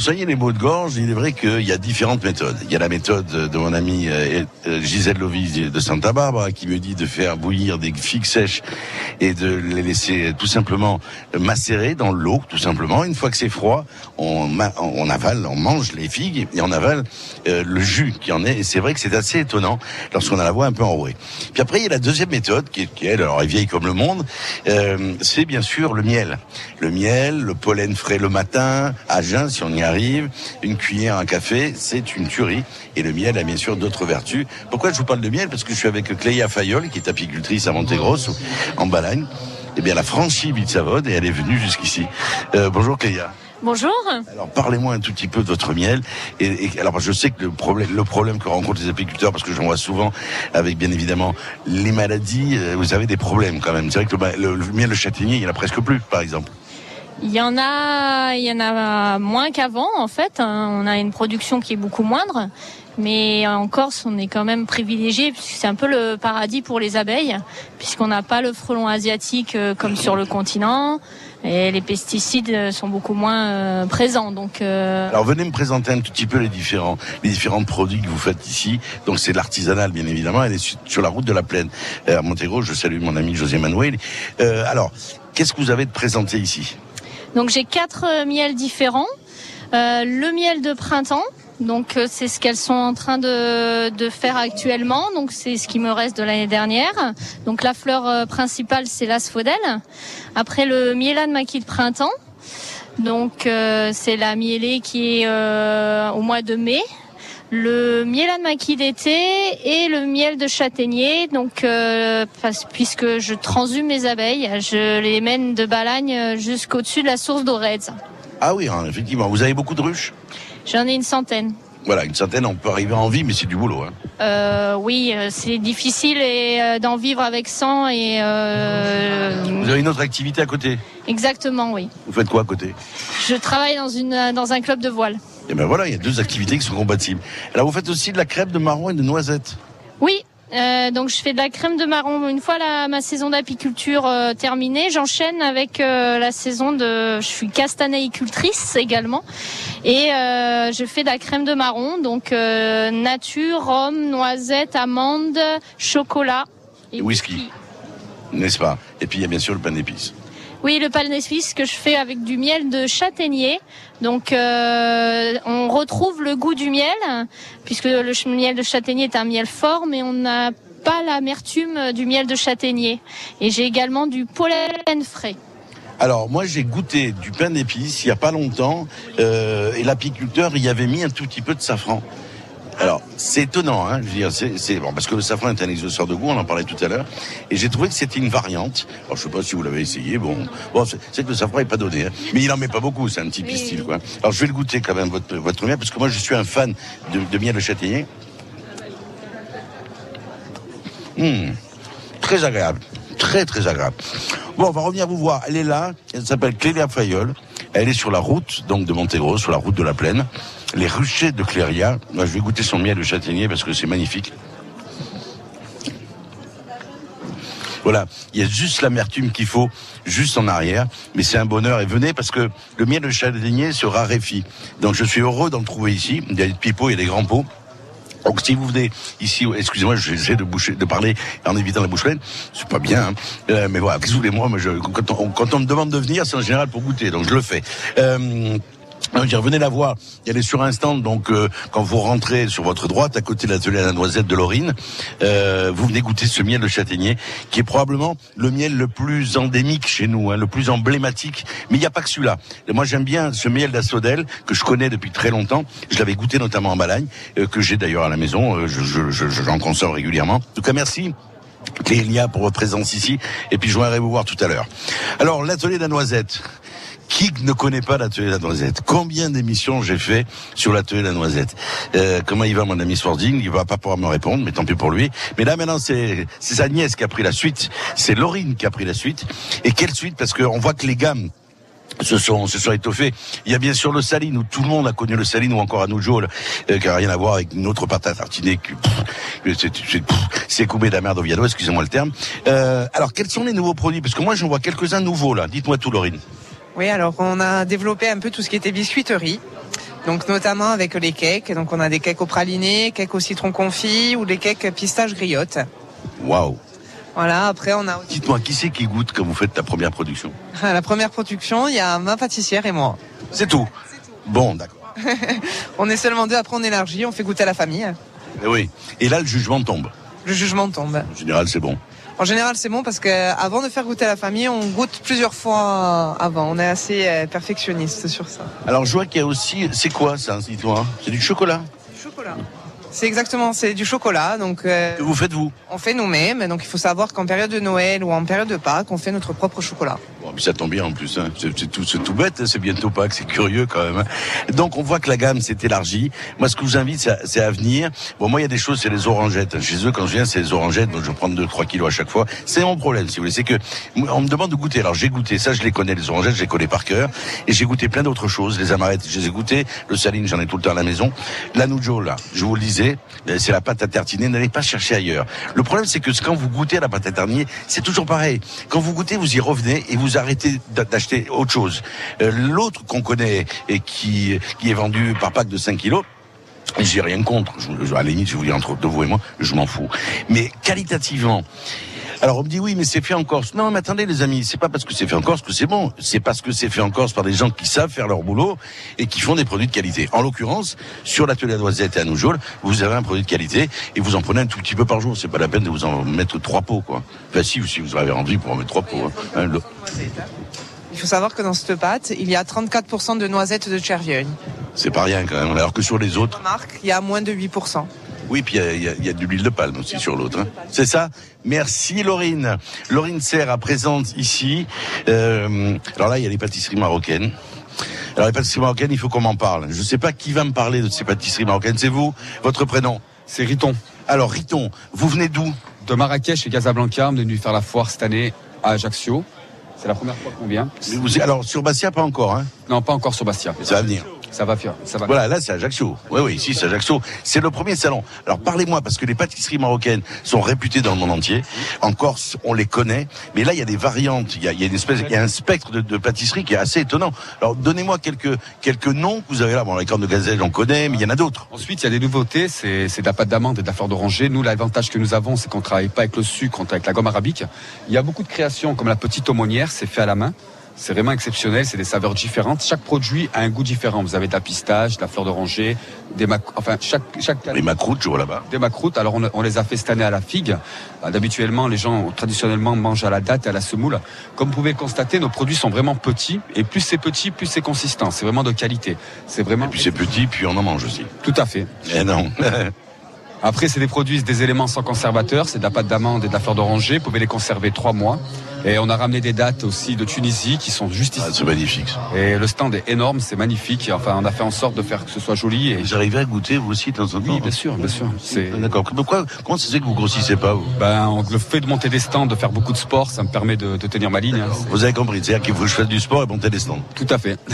soigner les maux de gorge, il est vrai qu'il y a différentes méthodes. Il y a la méthode de mon ami euh, euh, Gisèle Lovis de Santa Barbara qui me dit de faire bouillir des figues sèches et de les laisser tout simplement macérer dans l'eau, tout simplement. Une fois que c'est froid, on, on avale, on mange les figues et on avale euh, le jus qui en est. Et c'est vrai que c'est assez étonnant lorsqu'on a la voix un peu enrouée. Puis après, il y a la deuxième méthode qui qui elle, alors est vieille comme le monde. Euh, c'est bien sûr le miel. Le miel, le pollen frais le matin, à jeun si on y arrive, une cuillère à café, c'est une tuerie. Et le miel a bien sûr d'autres vertus. Pourquoi je vous parle de miel? Parce que je suis avec Cléa Fayol, qui est apicultrice à Montegrosse, en Balagne. Eh bien, la franchie Savode et elle est venue jusqu'ici. Euh, bonjour Cléa. Bonjour. Alors parlez-moi un tout petit peu de votre miel. Et, et- alors je sais que le problème, le problème que rencontrent les apiculteurs, parce que j'en vois souvent avec bien évidemment les maladies, euh, vous avez des problèmes quand même. C'est vrai que le, le- le miel de châtaignier, il y en a presque plus, par exemple. Il y en a, il y en a moins qu'avant en fait. hein. On a une production qui est beaucoup moindre, mais en Corse, on est quand même privilégié puisque c'est un peu le paradis pour les abeilles, puisqu'on n'a pas le frelon asiatique euh, comme sur le continent. Et les pesticides euh, sont beaucoup moins euh, présents. Donc, euh, Alors venez me présenter un tout petit peu les différents, les différents produits que vous faites ici. Donc c'est l'artisanal bien évidemment. Elle est su- sur la route de la Plaine à Montégro. Je salue mon ami José Manuel. Euh, alors qu'est-ce que vous avez de présenté ici? Donc j'ai quatre miels différents. Euh, le miel de printemps, donc euh, c'est ce qu'elles sont en train de, de faire actuellement. Donc c'est ce qui me reste de l'année dernière. Donc la fleur euh, principale c'est l'asphodèle. Après le miela de maquis de printemps. Donc euh, c'est la mielée qui est euh, au mois de mai. Le miel de maquis d'été et le miel de châtaignier. Donc, euh, parce- puisque je transhume mes abeilles, je les mène de Balagne jusqu'au-dessus de la source d'Orez. Ah oui, hein, effectivement. Vous avez beaucoup de ruches? J'en ai une centaine. Voilà, une certaine, on peut arriver à en vivre, mais c'est du boulot. Hein. Euh, oui, euh, c'est difficile et, euh, d'en vivre avec 100 et euh, Vous avez une autre activité à côté? Exactement oui. Vous faites quoi à côté? Je travaille dans une dans un club de voile. Et ben voilà, il y a deux activités qui sont compatibles. Alors vous faites aussi de la crêpe de marron et de noisettes? Oui. Euh, donc je fais de la crème de marron. Une fois la, ma saison d'apiculture euh, terminée, j'enchaîne avec euh, la saison de je suis castanéicultrice également. Et je fais de la crème de marron. Donc nature, rhum, noisette, amande, chocolat Et whisky. N'est-ce pas? Et puis il y a bien sûr le pain d'épices. Oui, le palnésuisse que je fais avec du miel de châtaignier. Donc, euh, on retrouve le goût du miel, puisque le miel de châtaignier est un miel fort, mais on n'a pas l'amertume du miel de châtaignier. Et j'ai également du pollen frais. Alors moi j'ai goûté du pain d'épices il y a pas longtemps euh, et l'apiculteur y avait mis un tout petit peu de safran. Alors c'est étonnant, hein, je veux dire, c'est bon parce que le safran est un exhausteur de goût, on en parlait tout à l'heure, et j'ai trouvé que c'était une variante. Alors je sais pas si vous l'avez essayé, bon, bon c'est que le safran est pas donné, hein, mais il en met pas beaucoup, c'est un petit pistil quoi. Alors je vais le goûter quand même votre votre miel parce que moi je suis un fan de, de miel de châtaignier. Hum, très agréable, très très agréable. Bon, on va revenir vous voir. Elle est là. Elle s'appelle Clélia Fayol. Elle est sur la route, donc de Montegros, sur la route de la Plaine. Les ruchers de Cléria. Moi, je vais goûter son miel de châtaignier parce que c'est magnifique. Voilà, il y a juste l'amertume qu'il faut, juste en arrière, mais c'est un bonheur. Et venez parce que le miel de châtaignier se raréfie. Donc je suis heureux d'en trouver ici. Il y a des pipeaux, il y a des grands pots. Donc si vous venez ici, excusez-moi, j'essaie de parler en évitant la bouche pleine, c'est pas bien, hein. Euh, mais voilà, qu'est-ce que vous voulez, moi, quand, on, quand on me demande de venir, c'est en général pour goûter, donc je le fais. Euh, J'y revenez la voir. Elle est sur un stand, donc euh, quand vous rentrez sur votre droite, à côté de l'atelier à la noisette de Lorine, euh, vous venez goûter ce miel de châtaignier, qui est probablement le miel le plus endémique chez nous, hein, le plus emblématique. Mais il n'y a pas que celui-là. Moi, j'aime bien ce miel d'Assodel que je connais depuis très longtemps. Je l'avais goûté notamment en Balagne, euh, que j'ai d'ailleurs à la maison. Euh, je, je, je- j'en consomme régulièrement. En tout cas, merci. Clélia pour votre présence ici. Et puis je voudrais vous voir tout à l'heure. Alors, l'atelier de la noisette. Qui ne connaît pas l'atelier de la noisette? Combien d'émissions j'ai fait sur l'atelier de la noisette? Euh, Comment il va mon ami Swording Il va pas pouvoir me répondre, mais tant pis pour lui. Mais là maintenant c'est sa nièce qui a pris la suite, c'est Laurine qui a pris la suite. Et quelle suite? Parce qu'on voit que les gammes se sont, se sont étoffés. Il y a bien sûr le saline, où tout le monde a connu le saline, ou encore à nous euh, qui n'a rien à voir avec une autre pâte à tartiner, pff, c'est- coupé de la merde au Viano, excusez-moi le terme. Euh, alors, quels sont les nouveaux produits? Parce que moi, j'en vois quelques-uns nouveaux, là. Dites-moi tout, Laurine. Oui, alors on a développé un peu tout ce qui était biscuiterie. Donc notamment avec les cakes. Donc on a des cakes au praliné, cakes au citron confit ou des cakes pistache griotte. Waouh Voilà, après on a Dites-moi, qui c'est qui goûte quand vous faites la première production la première production, il y a ma pâtissière et moi. C'est tout Bon, d'accord. on est seulement deux, après on élargit, on fait goûter à la famille. Eh oui. Et là, le jugement tombe. Le jugement tombe. En général, c'est bon. En général, c'est bon parce que avant de faire goûter à la famille, on goûte plusieurs fois avant. On est assez euh, perfectionniste sur ça. Alors, je vois qu'il y a aussi... C'est quoi, ça, dites-moi C'est du chocolat Chocolat. C'est exactement, c'est du chocolat. Donc euh, Que vous faites, vous? on fait nous-mêmes. Donc il faut savoir qu'en période de Noël ou en période de Pâques, on fait notre propre chocolat. Puis ça tombe bien en plus. Hein. C'est tout, tout bête, hein. c'est bientôt Pâques, c'est curieux quand même. hein. Donc on voit que la gamme s'est élargie. Moi, ce que je vous invite, c'est à- venir. Bon, moi, il y a des choses, c'est les orangettes. Chez eux, quand je viens, c'est les orangettes. Donc je prends 2-3 kilos à chaque fois. C'est mon problème, si vous voulez. C'est que on me demande de goûter. Alors j'ai goûté, ça, je les connais, les orangettes, je les connais par cœur. Et j'ai goûté plein d'autres choses. Les amarettes, je les ai goûtées. Le saline, j'en ai tout le temps à la maison. La noujo, là, je vous le disais, euh, c'est la pâte à tartiner. N'allez pas chercher ailleurs. Le problème, c'est que quand vous goûtez la pâte à tartiner, c'est toujours pareil. Quand vous goûtez, vous y revenez et vous d'a- d'acheter autre chose. Euh, L'autre qu'on connaît et qui, qui est vendu par pack de 5 kilos, j'ai rien contre. Je, à la je vous dis entre vous et moi, je m'en fous. Mais qualitativement, alors on me dit oui, mais c'est fait en Corse. Non, mais attendez les amis, c'est pas parce que c'est fait en Corse que c'est bon. C'est parce que c'est fait en Corse par des gens qui savent faire leur boulot et qui font des produits de qualité. En l'occurrence, sur l'atelier à Noisette et à Noujoul, vous avez un produit de qualité et vous en prenez un tout petit peu par jour. C'est pas la peine de vous en mettre trois pots, quoi. Enfin, si, si vous avez envie pour en mettre trois pots. hein. Hein, Il faut savoir que dans cette pâte, il y a 34% de noisettes de Chervieille. C'est pas rien quand même. Alors que sur les autres, Marque, il y a moins de 8%. Oui, puis il y a- y, y de l'huile de palme aussi sur l'autre. hein. C'est ça Merci Laurine. Laurine Serre à présente ici. Euh, alors là, il y a les pâtisseries marocaines. Alors les pâtisseries marocaines, il faut qu'on m'en parle. Je ne sais pas qui va me parler de ces pâtisseries marocaines. C'est vous Votre prénom? C'est Riton. Alors Riton, vous venez d'où? De Marrakech et Casablanca, on est venu faire la foire cette année à Ajaccio. C'est la première fois qu'on vient. Mais vous- Alors sur Bastia, pas encore. Hein? Non, pas encore sur Bastia. Ça va venir. Ça va faire. Ça va. Voilà, là c'est Ajaccio. Oui, oui, ici c'est Ajaccio. C'est le premier salon. Alors parlez-moi, parce que les pâtisseries marocaines sont réputées dans le monde entier. En Corse, on les connaît. Mais là, il y a des variantes. Il y a, il y a une espèce, il y a un spectre de, de pâtisseries qui est assez étonnant. Alors donnez-moi quelques, quelques noms que vous avez là. Bon, la corne de gazelle, on connaît, mais il y en a d'autres. Ensuite, il y a des nouveautés. C'est c'est de la pâte d'amande et de la fleur d'oranger. Nous, l'avantage que nous avons, c'est qu'on travaille pas avec le sucre, on travaille avec la gomme arabique. Il y a beaucoup de créations, comme la petite aumônière, c'est fait à la main. C'est vraiment exceptionnel, c'est des saveurs différentes. Chaque produit a un goût différent. Vous avez de la pistache, de la fleur d'oranger, des mac... enfin chaque chaque Les macroutes, je vois là-bas. des macroutes. Alors on, on les a fait cette année à la figue. Euh, D'habituellement, les gens traditionnellement mangent à la date et à la semoule. Comme vous pouvez le constater, nos produits sont vraiment petits et plus c'est petit, plus c'est consistant. C'est vraiment de qualité. C'est vraiment. Puis c'est petit, puis on en mange aussi. Tout à fait. Eh non. Après, c'est des produits, des éléments sans conservateur. C'est de la pâte d'amande et de la fleur d'oranger. Vous pouvez les conserver trois mois. Et on a ramené des dates aussi de Tunisie qui sont juste ici. c'est magnifique. Et le stand est énorme, c'est magnifique. Enfin, on a fait en sorte de faire que ce soit joli. Et... Vous arrivez à goûter vous aussi en temps Oui, bien sûr, bien sûr. C'est D'accord. Pourquoi Comment fait que vous grossissez pas vous? Ben, on- le fait de monter des stands, de faire beaucoup de sport, ça me permet de, de tenir ma ligne. hein. Vous avez compris, c'est-à-dire qu'il faut que je fasse du sport et monter des stands. Tout à fait.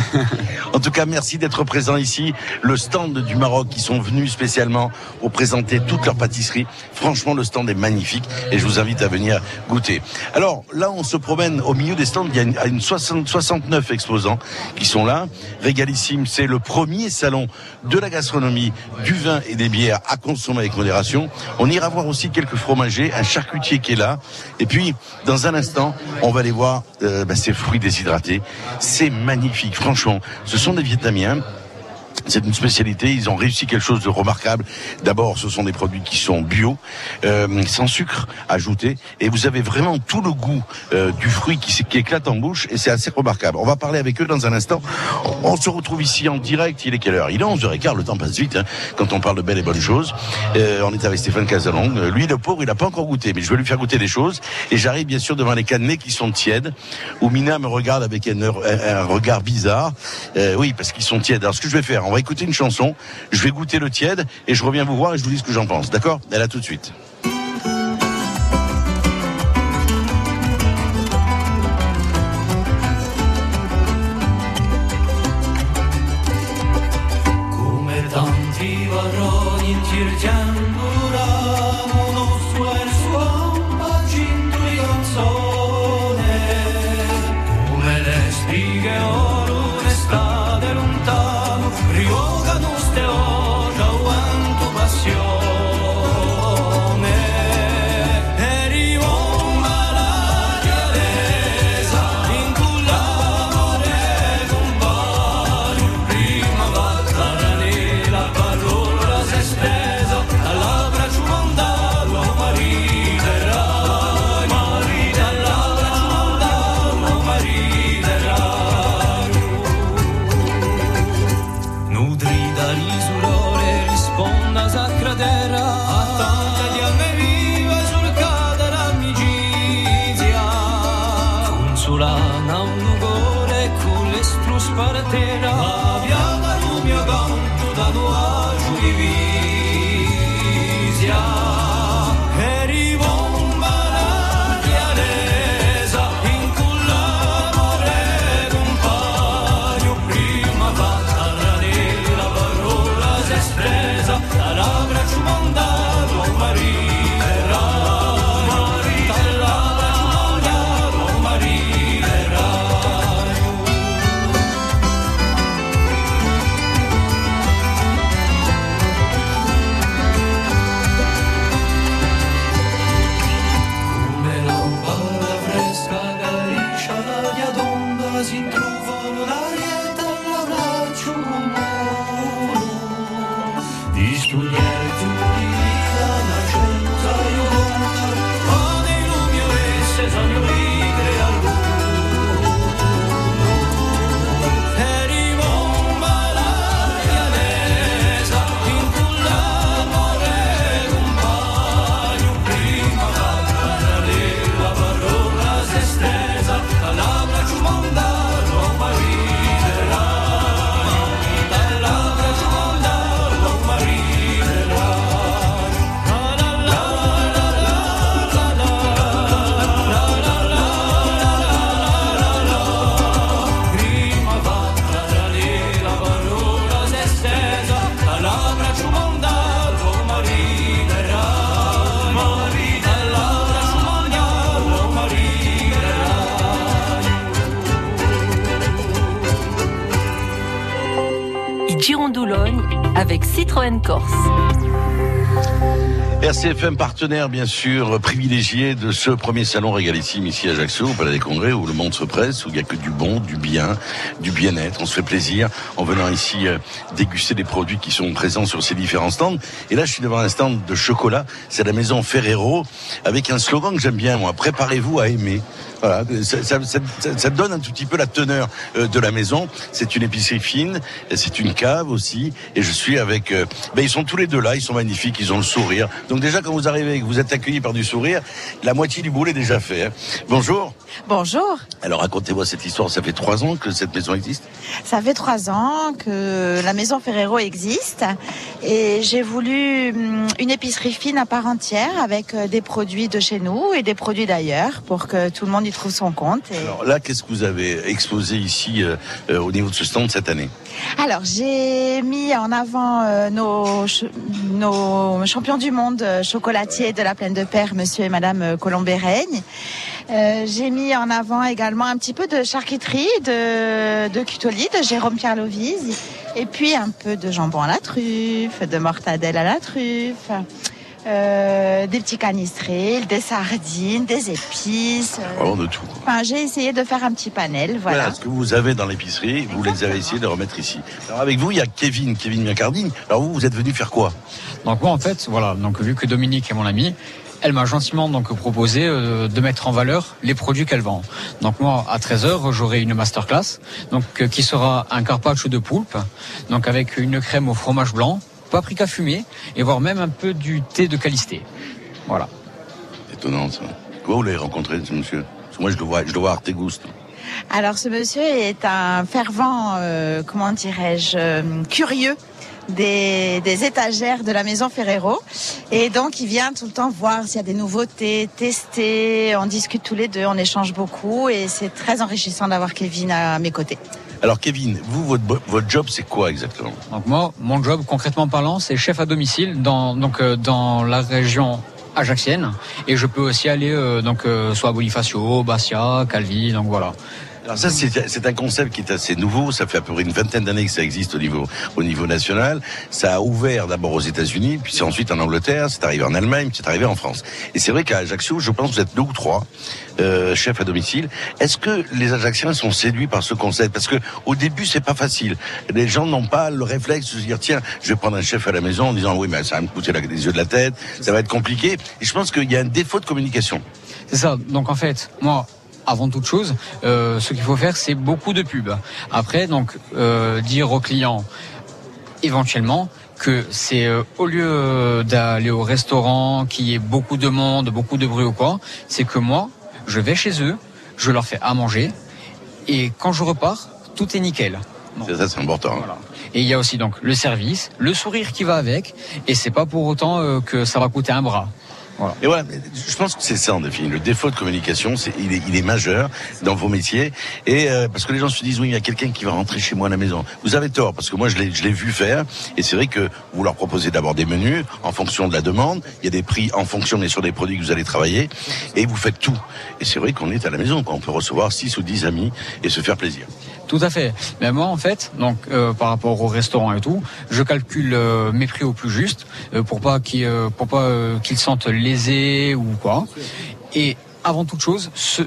En tout cas, merci d'être présent ici. Le stand du Maroc qui sont venus spécialement pour présenter toutes leurs pâtisseries. Franchement, le stand est magnifique et je vous invite à venir goûter. Alors là, on on se promène au milieu des stands. Il y a une, une 60 69 exposants qui sont là. Régalissime, c'est le premier salon de la gastronomie, du vin et des bières à consommer avec modération. On ira voir aussi quelques fromagers, un charcutier qui est là. Et puis, dans un instant, on va aller voir euh, bah, ces fruits déshydratés. C'est magnifique, franchement. Ce sont des Vietnamiens. C'est une spécialité. Ils ont réussi quelque chose de remarquable. D'abord, ce sont des produits qui sont bio, euh, sans sucre ajouté, et vous avez vraiment tout le goût euh, du fruit qui, éclate en bouche, et c'est assez remarquable. On va parler avec eux dans un instant. On se retrouve ici en direct. Il est quelle heure? Il est 11h15. Le temps passe vite hein, quand on parle de belles et bonnes choses. Euh, on est avec Stéphane Casalong. Lui, le pauvre, il n'a pas encore goûté, mais je vais lui faire goûter des choses. Et j'arrive bien sûr devant les cannelés qui sont tièdes, où Mina me regarde avec un, un- regard bizarre. Oui, parce qu'ils sont tièdes. Alors, ce que je vais faire, on va écouter une chanson. Je vais goûter le tiède et je reviens vous voir et je vous dis ce que j'en pense. D'accord? Elle a tout de suite. RCFM partenaire bien sûr privilégié de ce premier salon régalissime ici à Ajaccio au Palais des Congrès où le monde se presse, où il n'y a que du bon, du bien, du bien-être. On se fait plaisir en venant ici euh, déguster des produits qui sont présents sur ces différents stands. Et là je suis devant un stand de chocolat, c'est la maison Ferrero avec un slogan que j'aime bien moi, préparez-vous à aimer. Voilà, ça, ça, ça- ça- donne un tout petit peu la teneur euh, de la maison. C'est une épicerie fine, c'est une cave aussi, et je suis avec. euh, ben ils sont tous les deux là, ils sont magnifiques, ils ont le sourire. Donc déjà quand vous arrivez, et que vous êtes accueillis par du sourire, la moitié du boulot est déjà fait. hein. Bonjour. Bonjour. Alors racontez-moi cette histoire. Ça fait trois ans que cette maison existe? Ça fait trois ans que la maison Ferrero existe et j'ai voulu hum, une épicerie fine à part entière avec euh, des produits de chez nous et des produits d'ailleurs pour que tout le monde y trouve son compte. Et- Alors là, qu'est-ce que vous avez exposé ici euh, euh, au niveau de ce stand cette année? Alors j'ai mis en avant euh, nos, ch- nos champions du monde chocolatiers de la Plaine de Père, Monsieur et Madame Colombet-Règne. Euh, j'ai mis en avant également un petit peu de charcuterie, de, de cutoli, de Jérôme Pierre Lovise, et puis un peu de jambon à la truffe, de mortadelle à la truffe. euh, des petits canistrés, des sardines, des épices. euh, Vraiment de tout. Enfin, j'ai essayé de faire un petit panel, Voilà. voilà. ce que vous avez dans l'épicerie, vous les avez essayé de remettre ici. Alors avec vous, il y a Kevin, Kevin Miacardine. Alors vous, vous êtes venu faire quoi? Donc moi en fait, voilà, donc vu que Dominique est mon ami, elle m'a gentiment donc proposé euh, de mettre en valeur les produits qu'elle vend. Donc moi à 13h, j'aurai une masterclass donc euh, qui sera un carpaccio de poulpe donc avec une crème au fromage blanc, paprika fumé et voire même un peu du thé de qualité. Voilà. Étonnant ça. Comment vous l'avez rencontré, ce monsieur? Parce que moi, je le vois, je le vois à Artegoust. Alors, ce monsieur est un fervent, euh, comment dirais-je, euh, curieux des, des étagères de la maison Ferrero. Et donc, il vient tout le temps voir s'il y a des nouveautés, tester. On discute tous les deux, on échange beaucoup et c'est très enrichissant d'avoir Kevin à mes côtés. Alors Kevin, vous, votre, votre job, c'est quoi exactement? Donc moi, mon job concrètement parlant, c'est chef à domicile dans donc euh, dans la région ajaxienne et je peux aussi aller euh, donc euh, soit à Bonifacio, Bastia, Calvi, donc voilà. Alors ça, c'est un concept qui est assez nouveau. Ça fait à peu près une vingtaine d'années que ça existe au niveau, au niveau national. Ça a ouvert d'abord aux États-Unis, puis c'est ensuite en Angleterre, c'est arrivé en Allemagne, puis c'est arrivé en France. Et c'est vrai qu'à Ajaccio, je pense que vous êtes deux ou trois euh, chefs à domicile. Est-ce que les Ajacciens sont séduits par ce concept? Parce que au début, c'est pas facile. Les gens n'ont pas le réflexe de se dire tiens, je vais prendre un chef à la maison en disant oui, mais ça va me coûter les yeux de la tête, ça va être compliqué. Et je pense qu'il y a un défaut de communication. C'est ça. Donc en fait, moi, avant toute chose, euh, ce qu'il faut faire, c'est beaucoup de pub. Après, donc, euh, dire aux clients, éventuellement, que c'est euh, au lieu euh, d'aller au restaurant, qu'il y ait beaucoup de monde, beaucoup de bruit ou quoi, c'est que moi, je vais chez eux, je leur fais à manger, et quand je repars, tout est nickel. C'est ça, c'est important. Et il y a aussi donc le service, le sourire qui va avec, et c'est pas pour autant euh, que ça va coûter un bras. Et voilà, je pense que c'est ça en définitive. Le défaut de communication, c'est il est, il est majeur dans vos métiers. Et euh, parce que les gens se disent oui, il y a quelqu'un qui va rentrer chez moi à la maison. Vous avez tort parce que moi je l'ai je l'ai vu faire. Et c'est vrai que vous leur proposez d'abord des menus en fonction de la demande. Il y a des prix en fonction bien sûr des produits que vous allez travailler. Et vous faites tout. Et c'est vrai qu'on est à la maison. Quoi. On peut recevoir 6 ou 10 amis et se faire plaisir. Tout à fait. Mais moi, en fait, donc euh, par rapport au restaurant et tout, je calcule euh, mes prix au plus juste euh, pour pas qu'ils pour pas qu'ils se sentent lésés ou quoi. Et avant toute chose, ce,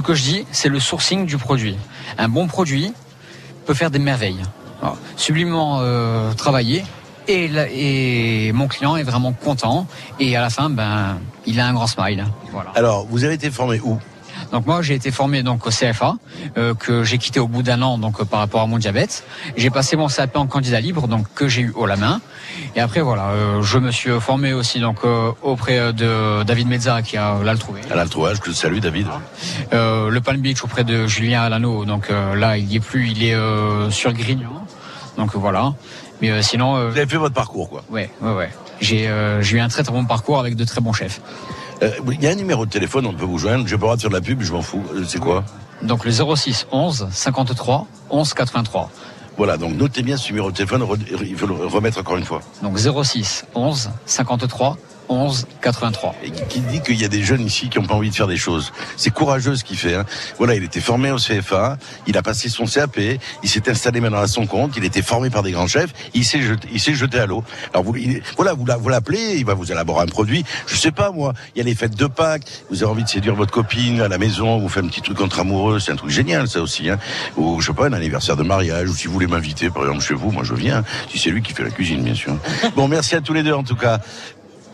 que je dis, c'est le sourcing du produit. Un bon produit peut faire des merveilles. Sublimement travaillé. Et, la- et mon client est vraiment content. Et à la fin, ben, il a un grand smile. Alors, vous avez été formé où? Donc moi j'ai été formé donc au CFA euh, que j'ai quitté au bout d'un an donc euh, par rapport à mon diabète. J'ai passé mon CAP en candidat libre donc que j'ai eu haut la main. Et après voilà, euh, je me suis formé aussi donc auprès de David Mezza qui a là le trouvé. À l'altrouage, que salue David. Le Palm Beach auprès de Julien Alano donc là il y est plus, il est sur Grignan. Donc voilà. Mais euh, sinon Vous avez fait votre parcours quoi. Ouais, ouais ouais. J'ai euh, j'ai eu un très très bon parcours avec de très bons chefs. Euh, Il y a un numéro de téléphone, on peut vous joindre. Je peux pas le droit de faire de la pub, je m'en fous. Euh, C'est quoi Donc le 06 11 53 11 83. Voilà, donc notez bien ce numéro de téléphone, il faut le remettre encore une fois. Donc 06 11 53 11 83. Et qui dit qu'il y a des jeunes ici qui n'ont pas envie de faire des choses. C'est courageux ce qu'il fait. Hein. Voilà, il était formé au CFA, il a passé son CAP, il s'est installé maintenant à son compte, il était formé par des grands chefs, il s'est jeté, il s'est jeté à l'eau. Alors vous, il- voilà, vous, la- vous l'appelez, il va vous élaborer un produit. Je sais pas moi, il y a les fêtes de Pâques, vous avez envie de séduire votre copine à la maison, vous faites un petit truc entre amoureux, c'est un truc génial ça aussi. Hein. Ou je sais pas, un anniversaire de mariage, ou si vous voulez m'inviter par exemple chez vous, moi je viens. Si c'est lui qui fait la cuisine bien sûr. Bon, merci à tous les deux en tout cas.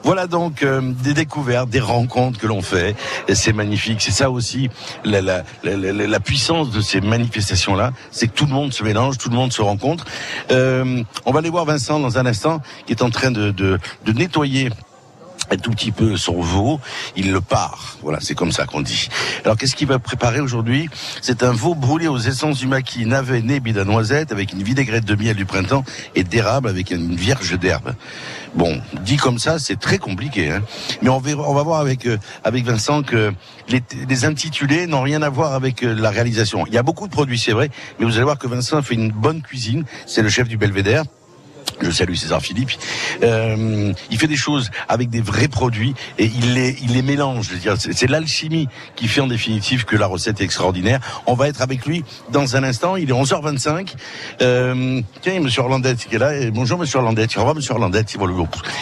Voilà donc euh, des découvertes, des rencontres que l'on fait. Et c'est magnifique. C'est ça aussi la, la, la, la- puissance de ces manifestations-là, c'est que tout le monde se mélange, tout le monde se rencontre. Euh, on va aller voir Vincent dans un instant, qui est en train de, de, de nettoyer un tout petit peu son veau, il le part. Voilà, c'est comme ça qu'on dit. Alors, qu'est-ce qu'il va préparer aujourd'hui? C'est un veau brûlé aux essences du maquis, navet, né, bide à noisette, avec une vinaigrette de miel du printemps et d'érable avec une vierge d'herbe. Bon, dit comme ça, c'est très compliqué. Hein Mais on, verra, on va voir avec, euh, avec Vincent que les, les intitulés n'ont rien à voir avec euh, la réalisation. Il y a beaucoup de produits, c'est vrai, mais vous allez voir que Vincent fait une bonne cuisine. C'est le chef du Belvédère je salue César Philippe, euh, il fait des choses avec des vrais produits et il les, il les mélange. C'est l'alchimie qui fait en définitive que la recette est extraordinaire. On va être avec lui dans un instant. Il est 11h25. Euh, tiens, Monsieur Orlandette qui est là. Eh, bonjour Monsieur Orlandette. Au revoir Monsieur Orlandette.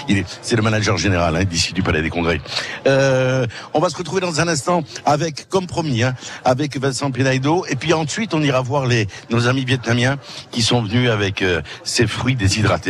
Il est, c'est le manager général hein, d'ici du Palais des Congrès. Euh, on va se retrouver dans un instant avec, comme promis, hein, avec Vincent Pinaido. Et puis ensuite, on ira voir les, nos amis vietnamiens qui sont venus avec euh, ces fruits déshydratés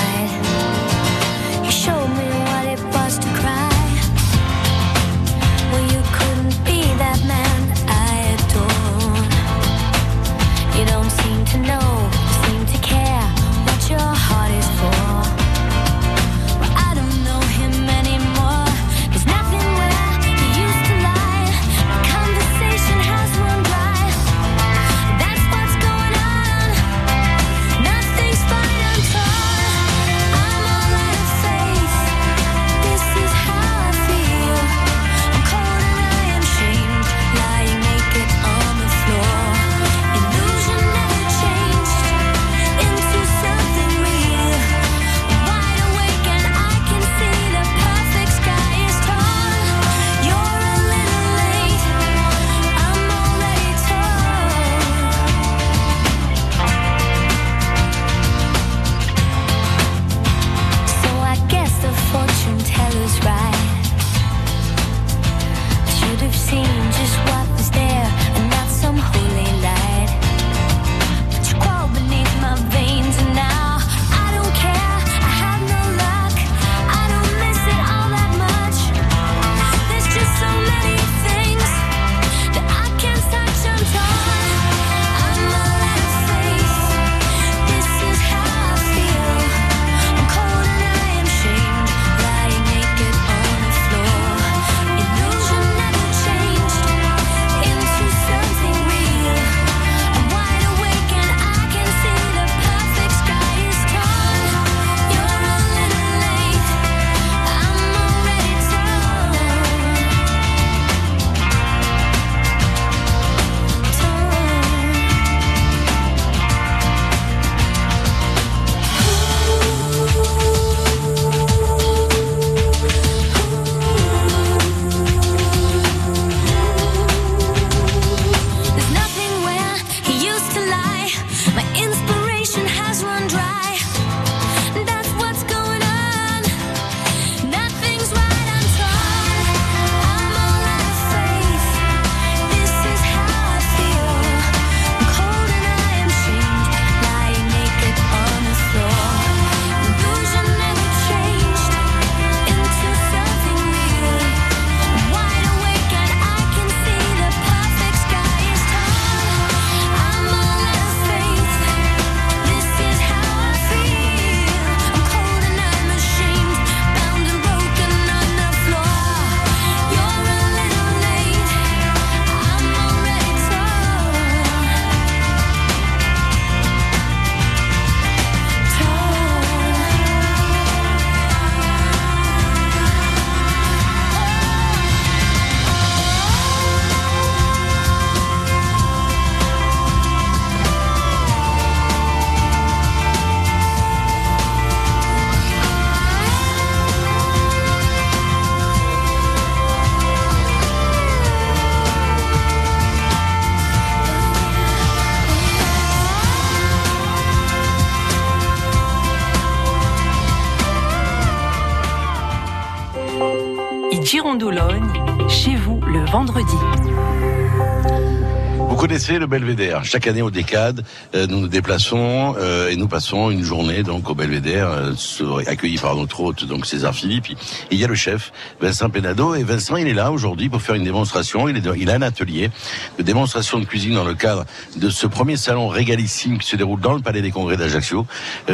connaissez le Belvédère. Chaque année au Décade, euh, nous nous déplaçons euh, et nous passons une journée donc au Belvédère, euh, accueillis par notre hôte donc César Philippe. Il y a le chef Vincent Penado et Vincent il est là aujourd'hui pour faire une démonstration. Il, il a un atelier de démonstration de cuisine dans le cadre de ce premier salon régalissime qui se déroule dans le Palais des Congrès d'Ajaccio.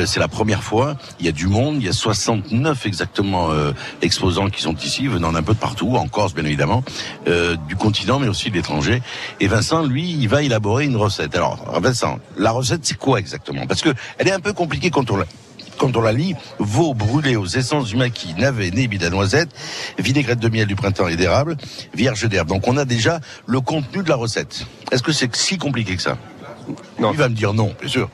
C'est la première fois. Il y a du monde. Il y a 69 exactement exposants qui sont ici, venant d'un peu de partout, en Corse bien évidemment, du continent mais aussi de l'étranger. Et Vincent, lui, il va élaborer une recette. Alors, Vincent, la recette, c'est quoi exactement? Parce que elle est un peu compliquée quand on la quand on la lit, veau brûlé aux essences du maquis, navet, nébide à noisette, vinaigrette de miel du printemps et d'érable, vierge d'herbe. Donc on a déjà le contenu de la recette. Est-ce que c'est si compliqué que ça? Non. Il va me dire non, bien sûr.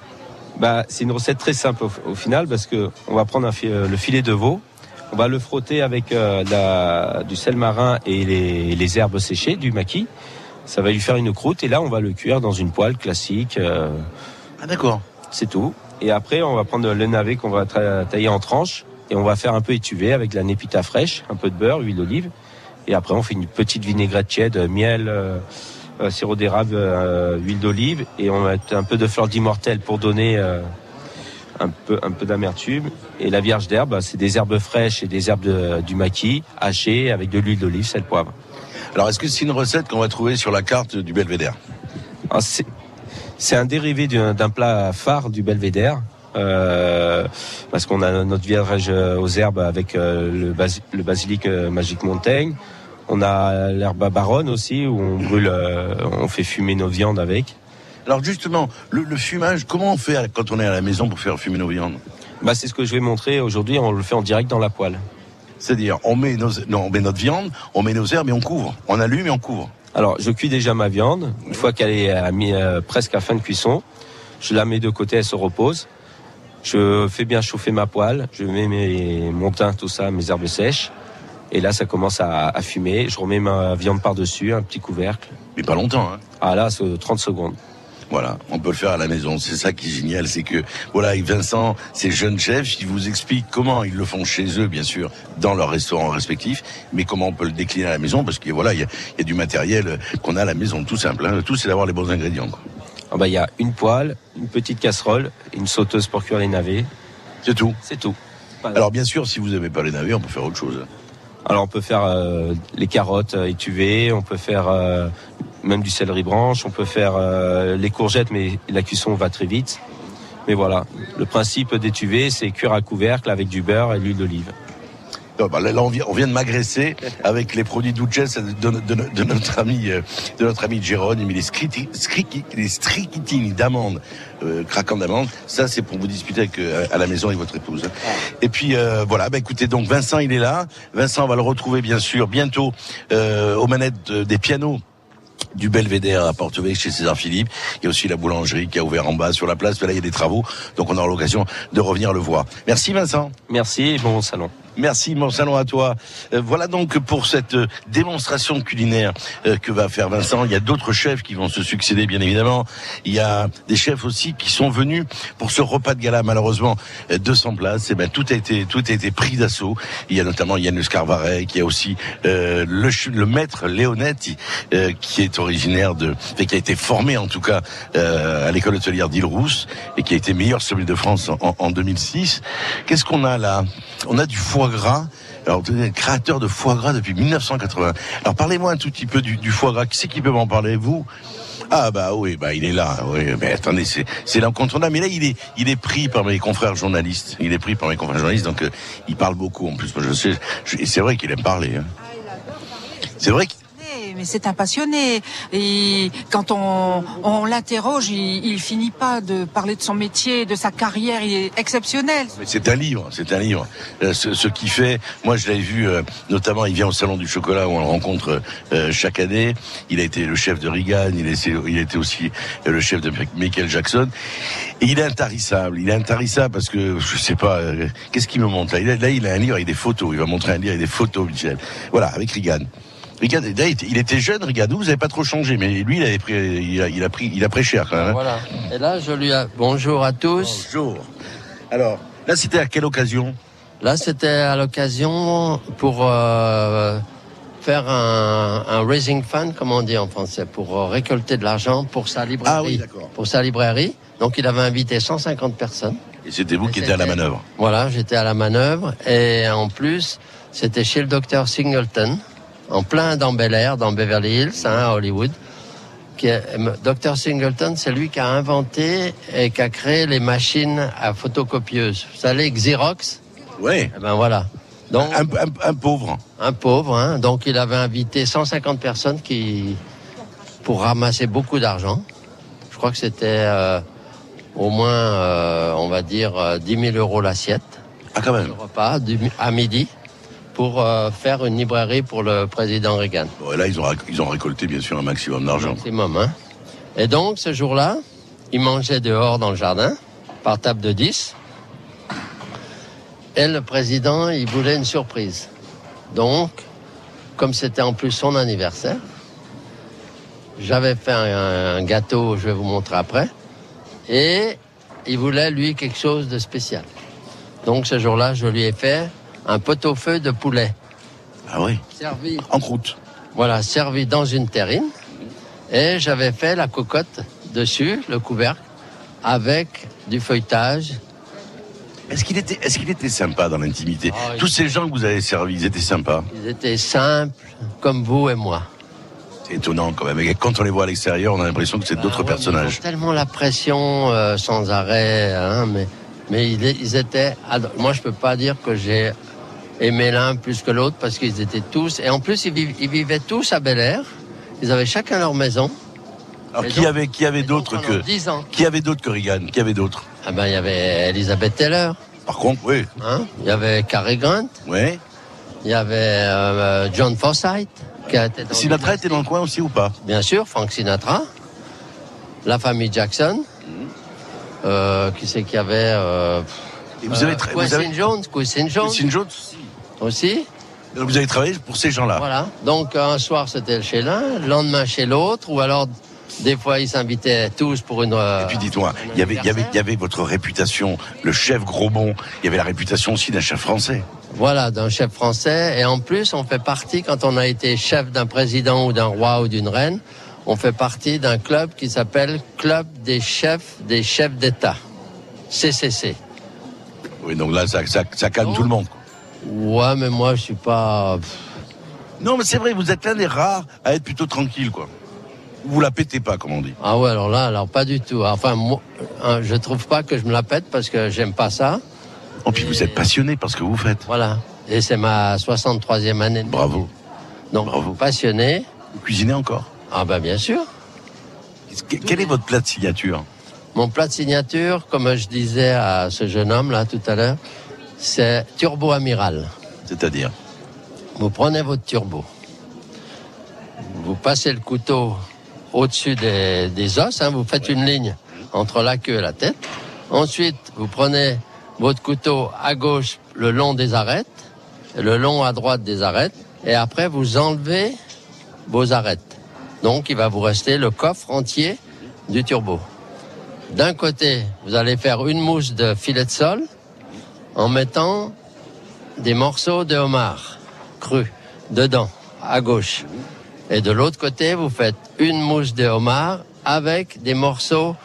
Bah, c'est une recette très simple au, au final parce que on va prendre un euh, le filet de veau, on va le frotter avec euh, la- du sel marin et les, les herbes séchées, du maquis. Ça va lui faire une croûte et là on va le cuire dans une poêle classique. euh, ah d'accord. C'est tout. Et après on va prendre le navet qu'on va tailler en tranches et on va faire un peu étuver avec de la népita fraîche, un peu de beurre, huile d'olive. Et après on fait une petite vinaigrette tiède, miel. euh, euh, sirop d'érable, euh, huile d'olive et on va mettre un peu de fleur d'immortelle pour donner euh, un peu, un peu d'amertume. Et la vierge d'herbe, bah, c'est des herbes fraîches et des herbes de- du maquis hachées avec de l'huile d'olive, sel, poivre. Alors est-ce que c'est une recette qu'on va trouver sur la carte du Belvédère Ah, c'est un dérivé d'un plat phare du belvédère. euh, parce qu'on a notre vierge aux herbes avec euh, le, basi- le basilic euh, magique Montaigne. On a l'herbe baronne aussi où on brûle, euh, on fait fumer nos viandes avec. Alors justement, le, le fumage, comment on fait quand on est à la maison pour faire fumer nos viandes? Bah, c'est ce que je vais montrer aujourd'hui. On le fait en direct dans la poêle. C'est-à-dire, on met, nos, non, on met notre viande, on met nos herbes et on couvre. On allume et on couvre. Alors, je cuis déjà ma viande. Une fois qu'elle est à mi- euh, presque à fin de cuisson, je la mets de côté, elle se repose. Je fais bien chauffer ma poêle. Je mets mes, mon thym, tout ça, mes herbes sèches. Et là, ça commence à, à fumer. Je remets ma viande par-dessus, un petit couvercle. Mais pas longtemps, hein Ah là, c'est 30 secondes. Voilà, on peut le faire à la maison. C'est ça qui est génial, c'est que voilà, avec Vincent, ces jeunes chefs, ils vous expliquent comment ils le font chez eux, bien sûr, dans leurs restaurants respectifs, mais comment on peut le décliner à la maison, parce que voilà, il y a, il y a du matériel euh, qu'on a à la maison, tout simple. Hein. Tout, c'est d'avoir les bons ingrédients. quoi. Ah bah, il y a une poêle, une petite casserole, une sauteuse pour cuire les navets. C'est tout. C'est tout. Alors bien sûr, si vous n'aimez pas les navets, on peut faire autre chose. Alors on peut faire euh, les carottes euh, étuvées, on peut faire euh, même du céleri branche, on peut faire euh, les courgettes, mais la cuisson va très vite. Mais voilà, le principe d'étuver, c'est cuire à couvercle avec du beurre et l'huile d'olive. Non, bah, là, on vient, on vient de m'agresser avec les produits Duchess de, notre ami, euh, de notre ami Jérôme. Il les, scriti- scriki- les striquitini d'amandes, euh, craquant d'amandes. Ça, c'est pour vous disputer avec, euh, à la maison avec votre épouse. Et puis euh, voilà, bah, écoutez, donc Vincent, il est là. Vincent, on va le retrouver bien sûr bientôt euh, aux manettes des pianos du Belvédère à Portevec chez César Philippe. Il y a aussi la boulangerie qui a ouvert en bas sur la place. Là, il y a des travaux, donc on aura l'occasion de revenir le voir. Merci Vincent. Merci et bon salon. Merci, mon salon à toi. Euh, voilà donc pour cette euh, démonstration culinaire euh, que va faire Vincent. Il y a d'autres chefs qui vont se succéder, bien évidemment. Il y a des chefs aussi qui sont venus pour ce repas de gala. Malheureusement, euh, 200 places. Et ben tout a été tout a été pris d'assaut. Il y a notamment Yann Scarvarek, il y a aussi euh, le, le maître Léonetti, euh, qui est originaire de, enfin, qui a été formé en tout cas euh, à l'école hôtelière d'Île-Rousse et qui a été meilleur sommelier de France en- en 2006. Qu'est-ce qu'on a là? On a du foie gras. Alors, vous êtes créateur de foie gras depuis 1980. Alors, parlez-moi un tout petit peu du, foie gras. Qui c'est qui peut m'en parler Vous? Ah bah oui, bah il est là. Oui, mais attendez, c'est c'est l'incontournable. Mais là, il est il est pris par mes confrères journalistes. Il est pris par mes confrères journalistes, donc euh, il parle beaucoup. En plus, moi je sais. et c'est vrai qu'il aime parler. hein. C'est vrai Mais c'est un passionné. Et quand on, l'interroge, il, il finit pas de parler de son métier, de sa carrière. Il est exceptionnel. C'est un livre, c'est un livre. Euh, ce, ce qui fait, moi je l'avais vu, euh, notamment il vient au salon du chocolat où on le rencontre euh, chaque année. Il a été le chef de Reagan, il a été, aussi le chef de Michael Jackson. Il est intarissable, il est intarissable parce que je sais pas, qu'est-ce qu'il me montre là? Là il a un livre avec des photos, il va montrer un livre avec des photos, Michel. Voilà, avec Reagan. Il était- jeune, Reagan. Vous, vous avez pas trop changé, mais lui, il avait pris, il a, il a pris, il a pris cher quand même. hein. Voilà. Et là, je lui ai... Bonjour à tous. Bonjour. Alors, là, c'était à quelle occasion? Là, c'était à l'occasion pour euh, faire un, un raising fund, comment on dit en français, pour euh, récolter de l'argent pour sa librairie. Ah oui, d'accord. Pour sa librairie. Donc il avait invité 150 personnes. Et c'était vous qui étiez à la manœuvre. Voilà, j'étais à la manœuvre et en plus, c'était chez le docteur Singleton, en plein dans Bel Air, dans Beverly Hills, hein, à Hollywood. Qui est, docteur Singleton, c'est lui qui a inventé et qui a créé les machines à photocopieuses. Vous savez, Xerox Oui. Eh ben voilà. Donc, un, un- un pauvre. un pauvre, hein. donc il avait invité 150 personnes qui pour ramasser beaucoup d'argent. Je crois que c'était euh, au moins, euh, on va dire, euh, 10 000 euros l'assiette. Ah, quand même. Le repas à midi pour euh, faire une librairie pour le président Reagan. Bon, et là, ils ont, ils ont récolté, bien sûr, un maximum d'argent. Maximum, hein. Et donc, ce jour-là, il mangeait dehors dans le jardin, par table de 10. Et le président, il voulait une surprise. Donc, comme c'était en plus son anniversaire, j'avais fait un, un gâteau, je vais vous montrer après. Et il voulait, lui, quelque chose de spécial. Donc, ce jour-là, je lui ai fait un pot-au-feu de poulet. Ah oui Servi. En croûte. Voilà, servi dans une terrine. Et j'avais fait la cocotte dessus, le couvercle, avec du feuilletage. Est-ce qu'il était, qu'il était sympa dans l'intimité Ah, Tous ces gens que vous avez servis, ils étaient sympas. Ils étaient simples, comme vous et moi. C'est étonnant quand même. Et quand on les voit à l'extérieur, on a l'impression que c'est d'autres Ah ouais, personnages. ils ont tellement la pression euh, sans arrêt, hein, mais, mais ils, ils étaient. Moi, je peux pas dire que j'ai aimé l'un plus que l'autre parce qu'ils étaient tous. Et en plus, ils, viv- ils vivaient tous à Bel Air. Ils avaient chacun leur maison. Alors Et qui donc- avait, qui avait d'autres que, 10 ans. qui avait d'autres que Reagan? Qui avait d'autres Ah ben, il y avait Elizabeth Taylor. Par contre, oui. Hein, il y avait Cary Grant. Oui. Il y avait euh, John Forsythe qui a été dans Sinatra était dans le coin aussi ou pas? Bien sûr, Frank Sinatra, la famille Jackson. Euh, qui c'est qu'il y avait euh, Et vous avez vous avez- Jones, Quincy Jones Jones aussi. Donc vous avez travaillé pour ces gens-là Voilà. Donc un soir c'était chez l'un, le lendemain chez l'autre, ou alors des fois ils s'invitaient tous pour une. euh, Et puis dites-moi, il y avait, il y avait, il y avait votre réputation, le chef Grosbon. Il y avait la réputation aussi d'un chef français. Voilà, d'un chef français. Et en plus, on fait partie, quand on a été chef d'un président ou d'un roi ou d'une reine, on fait partie d'un club qui s'appelle Club des chefs des chefs d'État. CCC. Oui, donc là, ça, ça, ça calme tout le monde. Ouais, mais moi, je suis pas. Non, mais c'est vrai, vous êtes l'un des rares à être plutôt tranquille, quoi. Vous la pétez pas, comme on dit. Ah ouais, alors là, alors pas du tout. Enfin, moi, hein, je trouve pas que je me la pète parce que j'aime pas ça. Et puis vous êtes passionné par ce que vous faites. Voilà. Et c'est ma 63e année. de Bravo. Donc, passionné. Vous cuisinez encore? Ah ben bien sûr. Que- Quel est votre plat de signature? Mon plat de signature, comme je disais à ce jeune homme là tout à l'heure, c'est turbo amiral. C'est-à-dire Vous prenez votre turbo, vous passez le couteau au-dessus des, des os, hein, vous faites une ligne entre la queue et la tête. Ensuite, vous prenez votre couteau à gauche le long des arêtes, le long à droite des arêtes, et après vous enlevez vos arêtes. Donc il va vous rester le coffre entier du turbo. D'un côté, vous allez faire une mousse de filet de sol en mettant des morceaux de homard cru dedans, à gauche. Et de l'autre côté, vous faites une mousse de homard avec des morceaux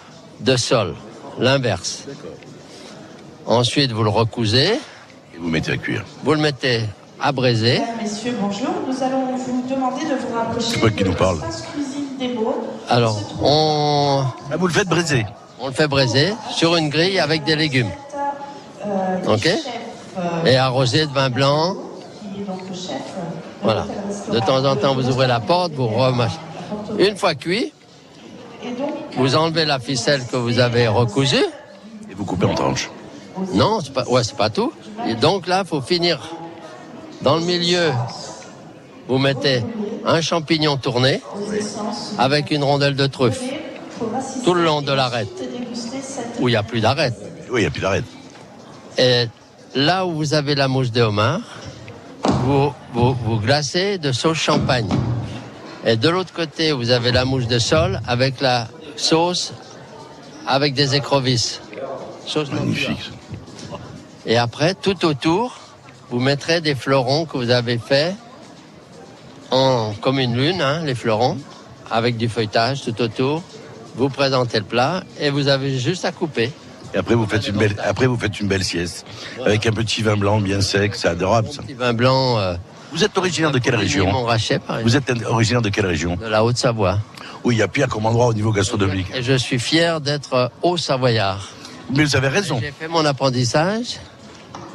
de sol, l'inverse. Ensuite, vous le recousez, Et vous mettez à cuire. vous le mettez à braiser. Mesdames, Messieurs, bonjour. Nous allons vous demander de vous rapprocher C'est pas qui nous parle. des. Alors, on, Ah, vous le faites braiser on le fait braiser sur une grille avec des légumes. Euh, Ok Et arrosé de vin blanc. qui est donc le chef. Voilà. De temps en temps, vous ouvrez la porte, vous remâchez. Une fois cuit, vous enlevez la ficelle que vous avez recousue. Et vous coupez en tranches. Non, c'est pas, ouais, c'est pas tout. Et donc là, faut finir. Dans le milieu, vous mettez un champignon tourné avec une rondelle de truffe tout le long de l'arête où il n'y a plus d'arête. Oui, il n'y a plus d'arrêt. Et là où vous avez la mousse de homard, vous, vous, vous glacez de sauce champagne. Et de l'autre côté, vous avez la mousse de sol avec la sauce avec des écrevisses. Sauce Magnifique. Et après, tout autour, vous mettrez des fleurons que vous avez faits en, comme une lune, hein, les fleurons, avec du feuilletage tout autour. Vous présentez le plat et vous avez juste à couper. Et après vous faites une belle, après vous faites une belle sieste avec un petit vin blanc bien sec, c'est adorable ça. Petit vin blanc. euh, Vous êtes originaire de quelle région Montrachet, par Vous êtes originaire de quelle région De la Haute-Savoie. Oui, il y a pire comme endroit au niveau gastronomique. Et je suis fier d'être euh, haut-savoyard. Mais vous avez raison. J'ai fait mon apprentissage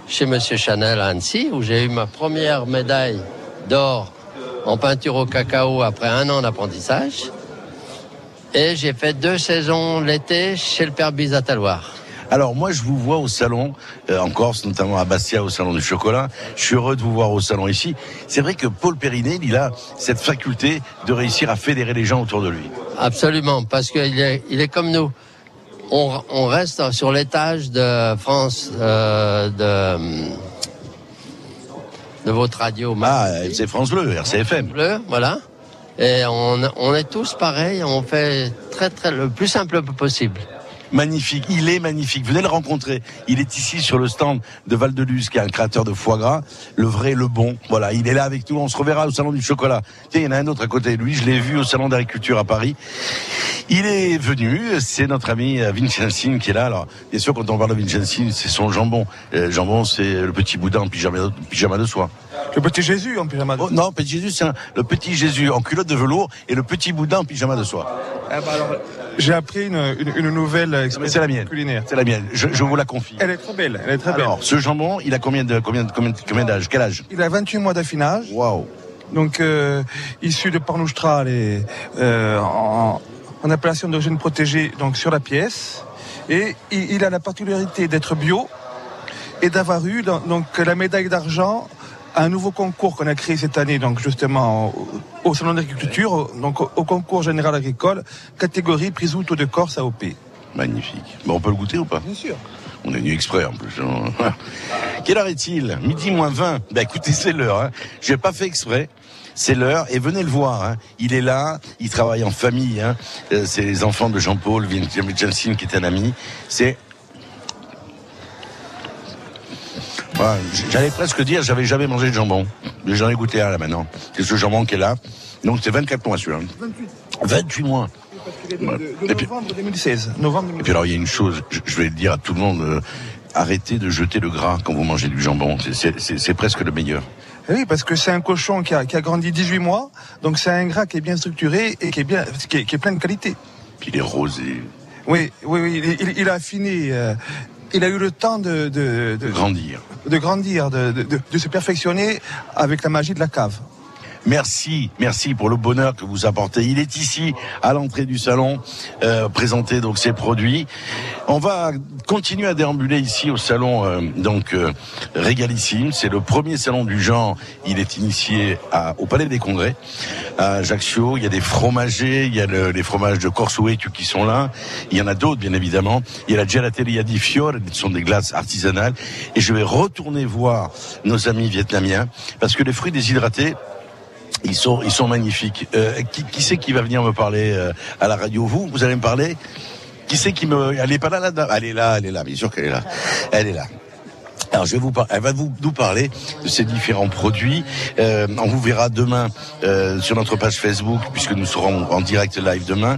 chez Monsieur Chanel à Annecy, où j'ai eu ma première médaille d'or en peinture au cacao après un an d'apprentissage. Et j'ai fait deux saisons l'été chez le père Bizataloir. Alors moi je vous vois au salon euh, en Corse, notamment à Bastia au salon du chocolat. Je suis heureux de vous voir au salon ici. C'est vrai que Paul Périnet, il a cette faculté de réussir à fédérer les gens autour de lui. Absolument, parce qu'il est, il est comme nous. On, on reste sur l'étage de France, euh, de, de votre radio. Ah, c'est France Bleu, RCFM. Bleu, voilà. Et on, on est tous pareils, on fait très très le plus simple possible. Magnifique, il est magnifique. Venez le rencontrer. Il est ici sur le stand de Val de Luz, qui est un créateur de foie gras, le vrai, le bon. Voilà, il est là avec nous. On se reverra au salon du chocolat. Tiens, il y en a un autre à côté de lui. Je l'ai vu au salon d'agriculture à Paris. Il est venu. C'est notre ami euh, Vincensin qui est là. Alors, bien sûr, quand on parle de Vincensin, c'est son jambon. Euh, jambon, c'est le petit boudin en pyjama, pyjama de soie. Le petit Jésus en pyjama de Oh, non, petit Jésus, c'est le petit Jésus en culotte de velours et le petit boudin en pyjama de soie. Bah alors, J'ai appris une, une, une nouvelle c'est la mienne. culinaire. C'est la mienne. Je, je vous la confie. Elle est très belle, elle est très belle. Alors, ce jambon, il a combien de combien de- combien d'âge? Quel âge? Il a 28 mois d'affinage. Waouh. Donc, euh, issu de Pornoustral et euh, en, en appellation d'origine protégée, donc sur la pièce. Et il, il a la particularité d'être bio et d'avoir eu donc, la médaille d'argent à un nouveau concours qu'on a créé cette année, donc justement au, au salon d'agriculture, au- donc au, au concours général agricole, catégorie Prisuto de Corse AOP. Magnifique. Bon, on peut le goûter ou pas Bien sûr. On est venu exprès en plus. hein. Quelle heure est-il? Midi moins 20. Ben écoutez, c'est l'heure. Hein. J'ai pas fait exprès. C'est l'heure et venez le voir. Hein. Il est là, il travaille en famille. Hein. Euh, C'est les enfants de Jean-Paul Vincensin qui est un ami. C'est J'allais presque dire, j'avais jamais mangé de jambon. Mais J'en ai goûté un là maintenant. C'est ce jambon qui est là. Donc c'est 24 mois celui-là. 28 mois. De, de novembre 2016. Novembre Et puis alors il y a une chose, je- je vais le dire à tout le monde, euh, arrêtez de jeter le gras quand vous mangez du jambon. C'est- presque le meilleur. Eh Oui, parce que c'est un cochon qui a, qui a grandi 18 mois, donc c'est un gras qui est bien structuré et qui est bien, qui est, qui est plein de qualité. Puis il est rosé. Oui, oui, oui, il, a affiné. euh, il a eu le temps de, de, de, Grandir. de grandir, de, de, de- de se perfectionner avec la magie de la cave. Merci, merci pour le bonheur que vous apportez. Il est ici à l'entrée du salon, euh, présenter donc ses produits. On va continuer à déambuler ici au salon euh, donc euh, Régalissime. C'est le premier salon du genre. Il est initié à, au Palais des Congrès à Ajaccio. Il y a des fromagers, il y a le- les fromages de Corsuetu qui sont là. Il y en a d'autres bien évidemment. Il y a la Gelateria di Fiore, ce sont des glaces artisanales. Et je vais retourner voir nos amis vietnamiens parce que les fruits déshydratés ils sont, ils sont magnifiques. Euh, qui, qui c'est qui va venir me parler euh, à la radio? Vous, vous allez me parler? Qui c'est qui me... Elle est pas là, là Elle est là, elle est là, bien sûr qu'elle est là. Elle est là. Alors je vais vous par- elle va vous nous parler de ces différents produits. Euh, on vous verra demain euh, sur notre page Facebook puisque nous serons en direct live demain.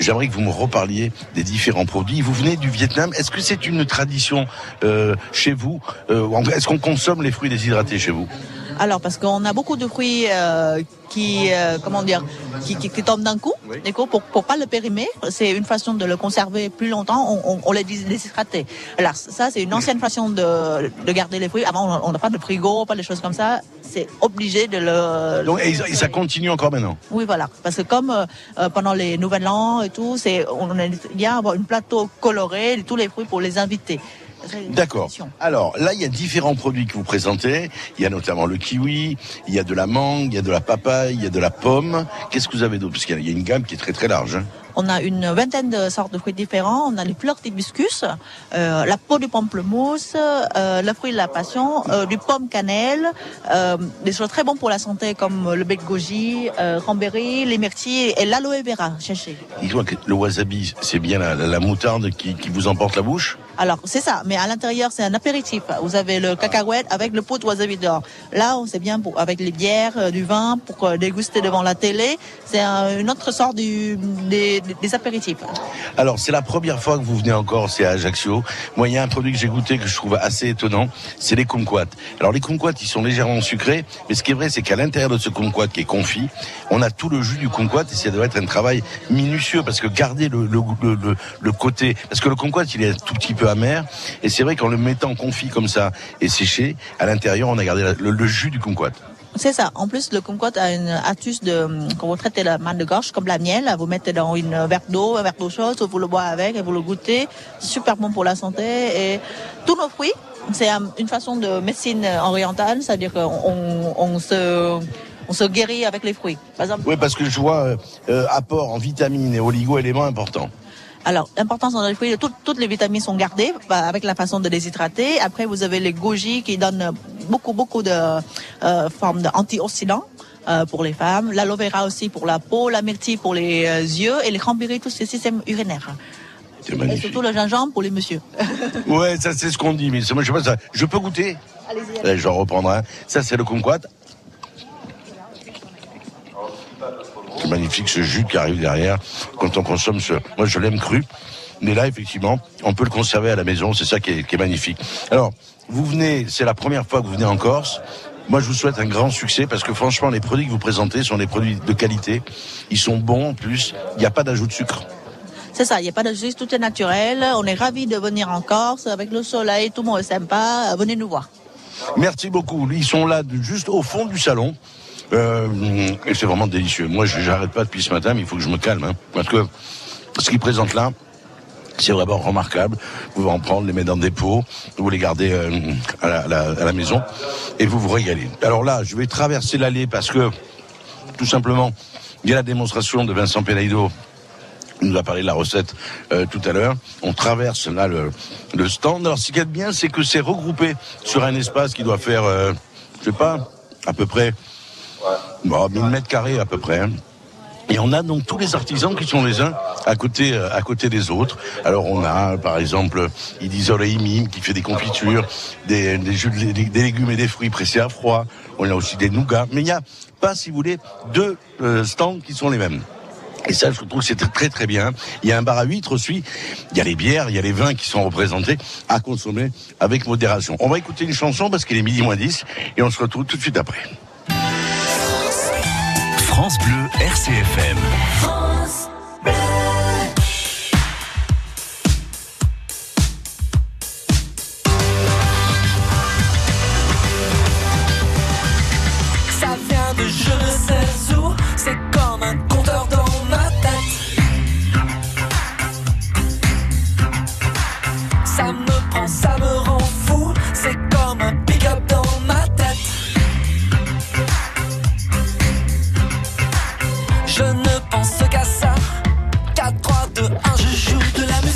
J'aimerais que vous me reparliez des différents produits. Vous venez du Vietnam. Est-ce que c'est une tradition euh, chez vous? Euh, Est-ce qu'on consomme les fruits déshydratés chez vous? Alors, parce qu'on a beaucoup de fruits euh, qui, euh, comment dire, qui, qui, qui tombent d'un coup, d'accord, pour, pour pas le périmer. C'est une façon de le conserver plus longtemps. On, on, on les dés- déshydrate. Alors, ça, c'est une ancienne façon de, de garder les fruits. Avant, on- n'a pas de frigo, pas de choses comme ça. C'est obligé de le. Donc, et, et ça continue encore maintenant Oui, voilà. Parce que comme euh, pendant les Nouvel An et tout, c'est on aime bien avoir une plateau coloré, tous les fruits pour les inviter. D'accord. Alors là, il y a différents produits que vous présentez. Il y a notamment le kiwi, il y a de la mangue, il y a de la papaye, il y a de la pomme. Qu'est-ce que vous avez d'autre? Parce qu'il y a- il y a une gamme qui est très très large. hein. On a une vingtaine de sortes de fruits différents. On a les fleurs d'hibiscus, euh, la peau du pamplemousse, euh, le fruit de la passion, euh, du pomme cannelle, euh, des choses très bonnes pour la santé comme le bec goji, euh, cranberry, les myrtilles et l'aloe vera séché. Dis-moi que le wasabi, c'est bien la, la- la moutarde qui, qui vous emporte la bouche? Alors, c'est ça, mais à l'intérieur, c'est un apéritif. Vous avez le cacahuète avec le pot de wasabi d'or. Là, on sait bien pour, avec les bières, euh, du vin, pour euh, déguster devant la télé. C'est un- une autre sorte du, des, des- apéritifs. Alors, c'est la première fois que vous venez encore, c'est à Ajaccio. Moi, il y a un produit que j'ai goûté que je trouve assez étonnant, c'est les kumquats. Alors, les kumquats, ils sont légèrement sucrés, mais ce qui est vrai, c'est qu'à l'intérieur de ce kumquat qui est confit, on a tout le jus du kumquat et ça doit être un travail minutieux parce que garder le côté, parce que le kumquat, il est un tout petit peu amer et c'est vrai qu'en le mettant confit comme ça et séché, à l'intérieur, on a gardé le, le jus du kumquat. C'est ça. En plus, le kumquat a une astuce de, quand vous traitez la manne de gorge comme la miel, vous mettez dans une verre d'eau, un verre d'eau chaude, vous le boivez avec et vous le goûtez. Super bon pour la santé et tous nos fruits, c'est un- une façon de médecine orientale, c'est-à-dire qu'on on, on se, on se guérit avec les fruits. Par exemple, Oui, parce que je vois euh, euh, apport en vitamines et oligo-éléments importants. Alors, l'importance dans les fruits, toutes, toutes les vitamines sont gardées bah, avec la façon de les hydrater. Après, vous avez les goji qui donnent beaucoup, beaucoup de euh, formes d'antioxydants. euh, pour les femmes, l'aloe vera aussi pour la peau, la myrtille pour les euh, yeux et les cranberries tout le système urinaire. Et surtout le gingembre pour les messieurs. Ouais, ça c'est ce qu'on dit, mais moi je sais pas ça. Je peux goûter? Allez-y. Allez, je vais en reprendre un. Ça c'est le kumquat. Magnifique ce jus qui arrive derrière quand on consomme ce. Moi je l'aime cru. Mais là, effectivement, on peut le conserver à la maison, c'est ça qui est, qui est magnifique. Alors, vous venez, c'est la première fois que vous venez en Corse. Moi, je vous souhaite un grand succès parce que franchement, les produits que vous présentez sont des produits de qualité. Ils sont bons en plus. Il n'y a pas d'ajout de sucre. C'est ça, il n'y a pas de juste, tout est naturel. On est ravis de venir en Corse avec le soleil, tout le monde est sympa. Venez nous voir. Merci beaucoup. Ils sont là juste au fond du salon. Euh, c'est vraiment délicieux. Moi, j'arrête pas depuis ce matin, mais il faut que je me calme. hein, parce que ce qu'ils présentent là, c'est vraiment remarquable. Vous pouvez en prendre, les mettre dans des pots, vous les gardez euh, à, la, maison et vous vous régalez. Alors là, je vais traverser l'allée parce que, tout simplement, il y a la démonstration de Vincent Pelaido il nous a parlé de la recette euh, tout à l'heure. On traverse là le, stand. Alors, ce a de bien, c'est que c'est regroupé sur un espace qui doit faire, euh, je sais pas, à peu près, bon, 1000 mètres carrés à peu près. hein. Et on a donc tous les artisans qui sont les uns à côté, euh, à côté des autres. Alors on a par exemple Idisore Mime qui fait des confitures, des, jus de des, légumes et des fruits pressés à froid. On a aussi des nougats. Mais il n'y a pas, si vous voulez, deux euh, stands qui sont les mêmes. Et ça, je trouve que c'est très très bien. Il y a un bar à huîtres aussi. Il y a les bières, il y a les vins qui sont représentés à consommer avec modération. On va écouter une chanson parce qu'il est midi moins 10 et on se retrouve tout de suite après. France Bleu RCFM. un, je joue de la musique.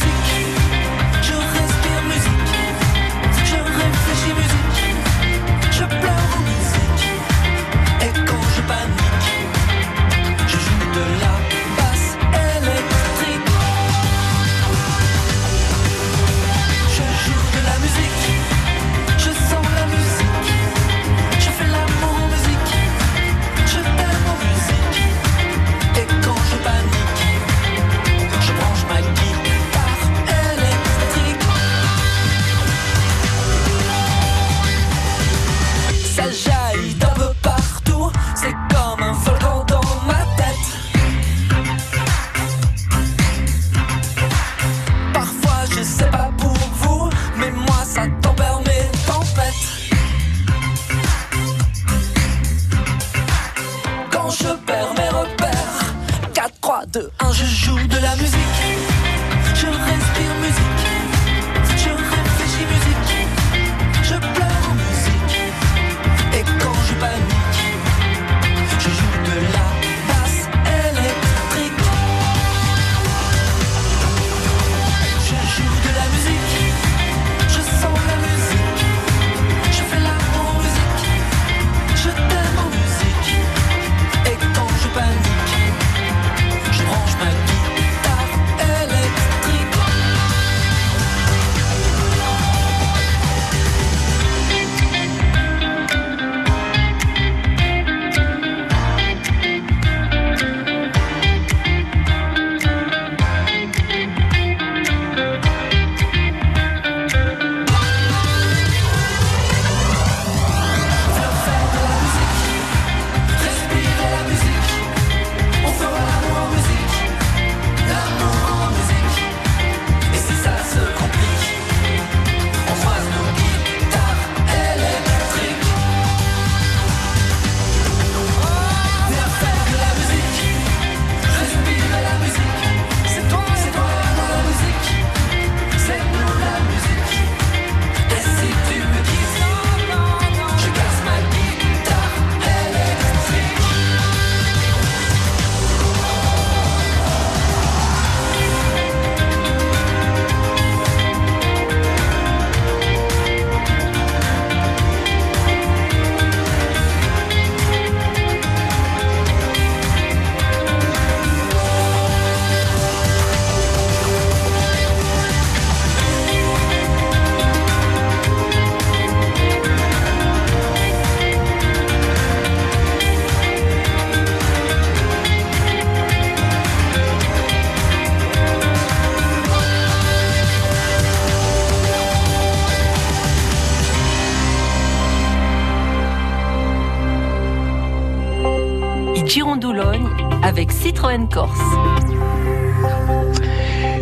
Corse.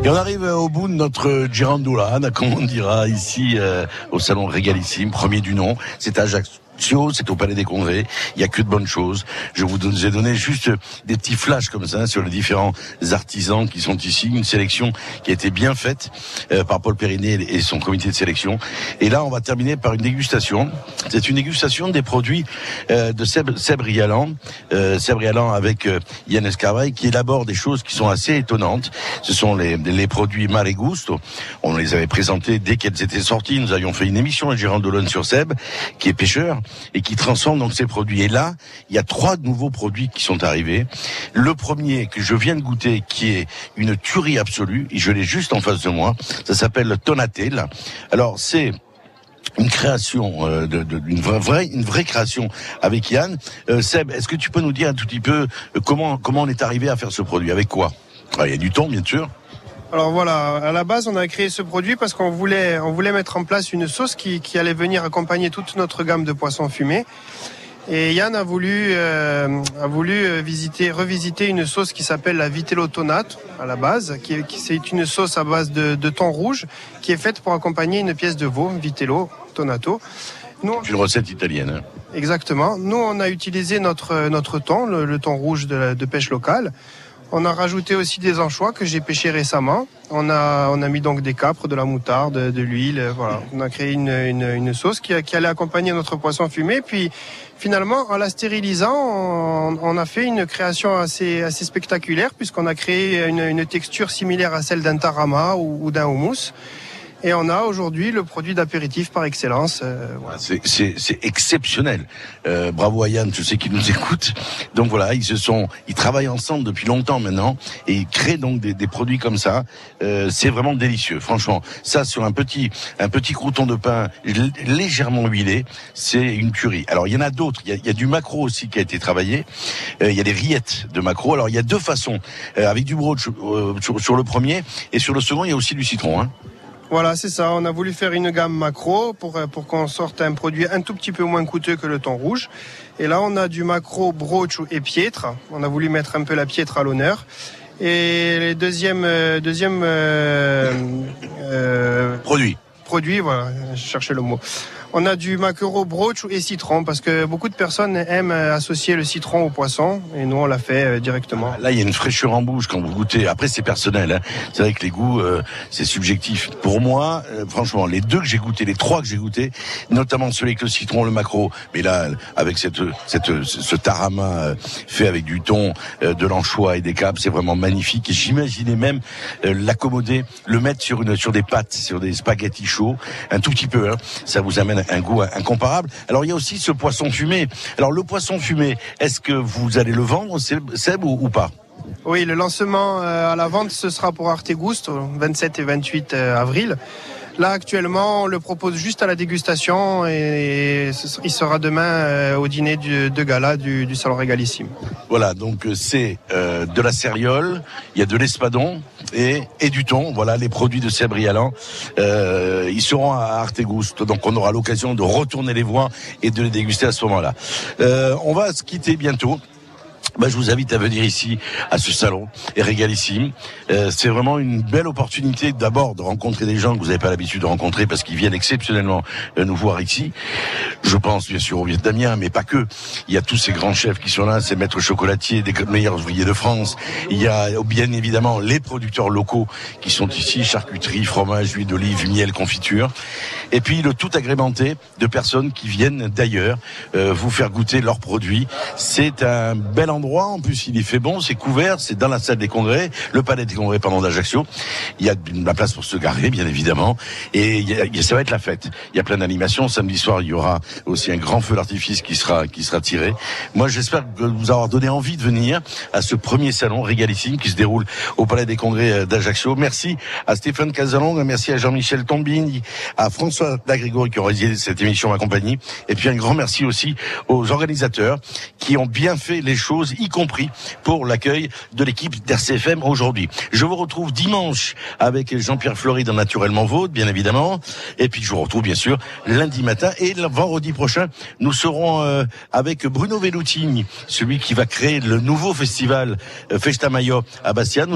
Et on arrive au bout de notre Girandola, comme on dira ici euh, au salon Régalissime, premier du nom. C'est à Ajaccio. C'est au Palais des Congrès. Il y a que de bonnes choses. Je vous ai donné juste des petits flashs comme ça sur les différents artisans qui sont ici. Une sélection qui a été bien faite euh, par Paul Périnet et son comité de sélection. Et là, on va terminer par une dégustation. C'est une dégustation des produits euh, de Seb, Seb Rialan. Euh, Seb avec Yann Escarvaille qui élabore des choses qui sont assez étonnantes. Ce sont les, les produits Mare. On les avait présentés dès qu'elles étaient sorties. Nous avions fait une émission à Gérard Dolone sur Seb, qui est pêcheur et qui transforme donc ces produits. Et là, il y a trois nouveaux produits qui sont arrivés. Le premier que je viens de goûter, qui est une tuerie absolue, et je l'ai juste en face de moi, ça s'appelle le Tonatel. Alors c'est une création, euh, une vraie création avec Yann. Euh, Seb, est-ce que tu peux nous dire un tout petit peu euh, comment comment on est arrivé à faire ce produit? Avec quoi? Ah, Il y a du temps, bien sûr. Alors voilà, à la base, on a créé ce produit parce qu'on voulait, on voulait mettre en place une sauce qui, qui allait venir accompagner toute notre gamme de poissons fumés. Et Yann a voulu, euh, a voulu euh, visiter, revisiter une sauce qui s'appelle la vitello tonato à la base, qui, qui- c'est une sauce à base de, de thon rouge qui est faite pour accompagner une pièce de veau, vitello tonato. Nous, C'est une recette italienne. hein. Exactement. Nous, on a utilisé notre, notre thon, le, le thon rouge de, la- de pêche locale. On a rajouté aussi des anchois que j'ai pêchés récemment. On a, on a mis donc des capres, de la moutarde, de l'huile. euh, Voilà. On a créé une, une, une sauce qui, qui allait accompagner notre poisson fumé. Puis finalement, en la stérilisant, on, on a fait une création assez, assez spectaculaire puisqu'on a créé une, une texture similaire à celle d'un tarama ou, ou d'un houmous. Et on a aujourd'hui le produit d'apéritif par excellence. euh, voilà. C'est- exceptionnel. Euh, bravo à Yann, je sais qu'il nous écoute. Donc voilà, ils se sont, ils travaillent ensemble depuis longtemps maintenant et ils créent donc des, des produits comme ça. Euh, c'est vraiment délicieux, franchement. Ça sur un petit, un petit crouton de pain légèrement huilé, c'est une tuerie. Alors il y en a d'autres. Il il y a du macro aussi qui a été travaillé. Euh, il y a des rillettes de macro. Alors il y a deux façons, euh, avec du broach euh, sur, sur le premier et sur le second il y a aussi du citron. Hein. Voilà, c'est ça. On a voulu faire une gamme macro pour, euh, pour qu'on sorte un produit un tout petit peu moins coûteux que le thon rouge. Et là, on a du macro, broach et piètre. On a voulu mettre un peu la piètre à l'honneur. Et le deuxième, euh, deuxième euh, euh, Produit. produit, voilà, je cherchais le mot. On a du maquereau, broach et citron parce que beaucoup de personnes aiment euh, associer le citron au poisson et nous on l'a fait euh, directement. Là, il y a une fraîcheur en bouche quand vous goûtez. Après, c'est personnel. Hein. C'est vrai que les goûts, euh, c'est subjectif. Pour moi, franchement, les deux que j'ai goûtés, les trois que j'ai goûtés, notamment celui avec le citron, le macro, mais là, avec cette, cette, ce tarama fait avec du thon, de l'anchois et des capes, c'est vraiment magnifique. Et j'imaginais même l'accommoder, le mettre sur une, sur des pâtes, sur des spaghettis chauds, un tout petit peu. Hein. Ça vous amène un goût incomparable. Alors, il y a aussi ce poisson fumé. Alors, le poisson fumé, est-ce que vous allez le vendre, Seb, ou, pas? Oui, le lancement euh, à la vente, ce sera pour Arte Gusto, 27 et 28 euh, avril. Là, actuellement, on le propose juste à la dégustation et il sera demain euh, au dîner de gala du, Salon Régalissime. Voilà, donc euh, c'est euh, de la céréole, il y a de l'espadon et, du thon. Voilà les produits de Sabrialan. Ils seront à Artegusto, donc on aura l'occasion de retourner les voir et de les déguster à ce moment-là. On va se quitter bientôt. Bah, je vous invite à venir ici à ce salon et régalissime. Euh, c'est vraiment une belle opportunité d'abord de rencontrer des gens que vous n'avez pas l'habitude de rencontrer parce qu'ils viennent exceptionnellement euh, nous voir ici. Je pense bien sûr aux Vietnamiens, mais pas que. Il y a tous ces grands chefs qui sont là, ces maîtres chocolatiers, des meilleurs ouvriers de France. Il y a bien évidemment les producteurs locaux qui sont ici, charcuterie, fromage, huile d'olive, miel, confiture. Et puis le tout agrémenté de personnes qui viennent d'ailleurs euh, vous faire goûter leurs produits. C'est un bel endroit. En plus, il y fait bon, c'est couvert, c'est dans la salle des congrès, le palais des congrès pendant d'Ajaccio. Il y a de la place pour se garer, bien évidemment. Et a- a- ça va être la fête. Il y a plein d'animations. Samedi soir, il y aura aussi un grand feu d'artifice qui sera, qui sera tiré. Moi, j'espère vous avoir donné envie de venir à ce premier salon régalissime qui se déroule au palais des congrès euh, d'Ajaccio. Merci à Stéphane Casalong, merci à Jean-Michel Tombini, à François Dagrégori qui ont réalisé cette émission en ma compagnie. Et puis un grand merci aussi aux organisateurs qui ont bien fait les choses. Y compris pour l'accueil de l'équipe d'RCFM aujourd'hui. Je vous retrouve dimanche avec Jean-Pierre Fleury dans Naturellement Vôtre, bien évidemment. Et puis je vous retrouve bien sûr lundi matin et vendredi prochain, nous serons euh, avec Bruno Velluti, celui qui va créer le nouveau festival euh, Festa Mayo à Bastia.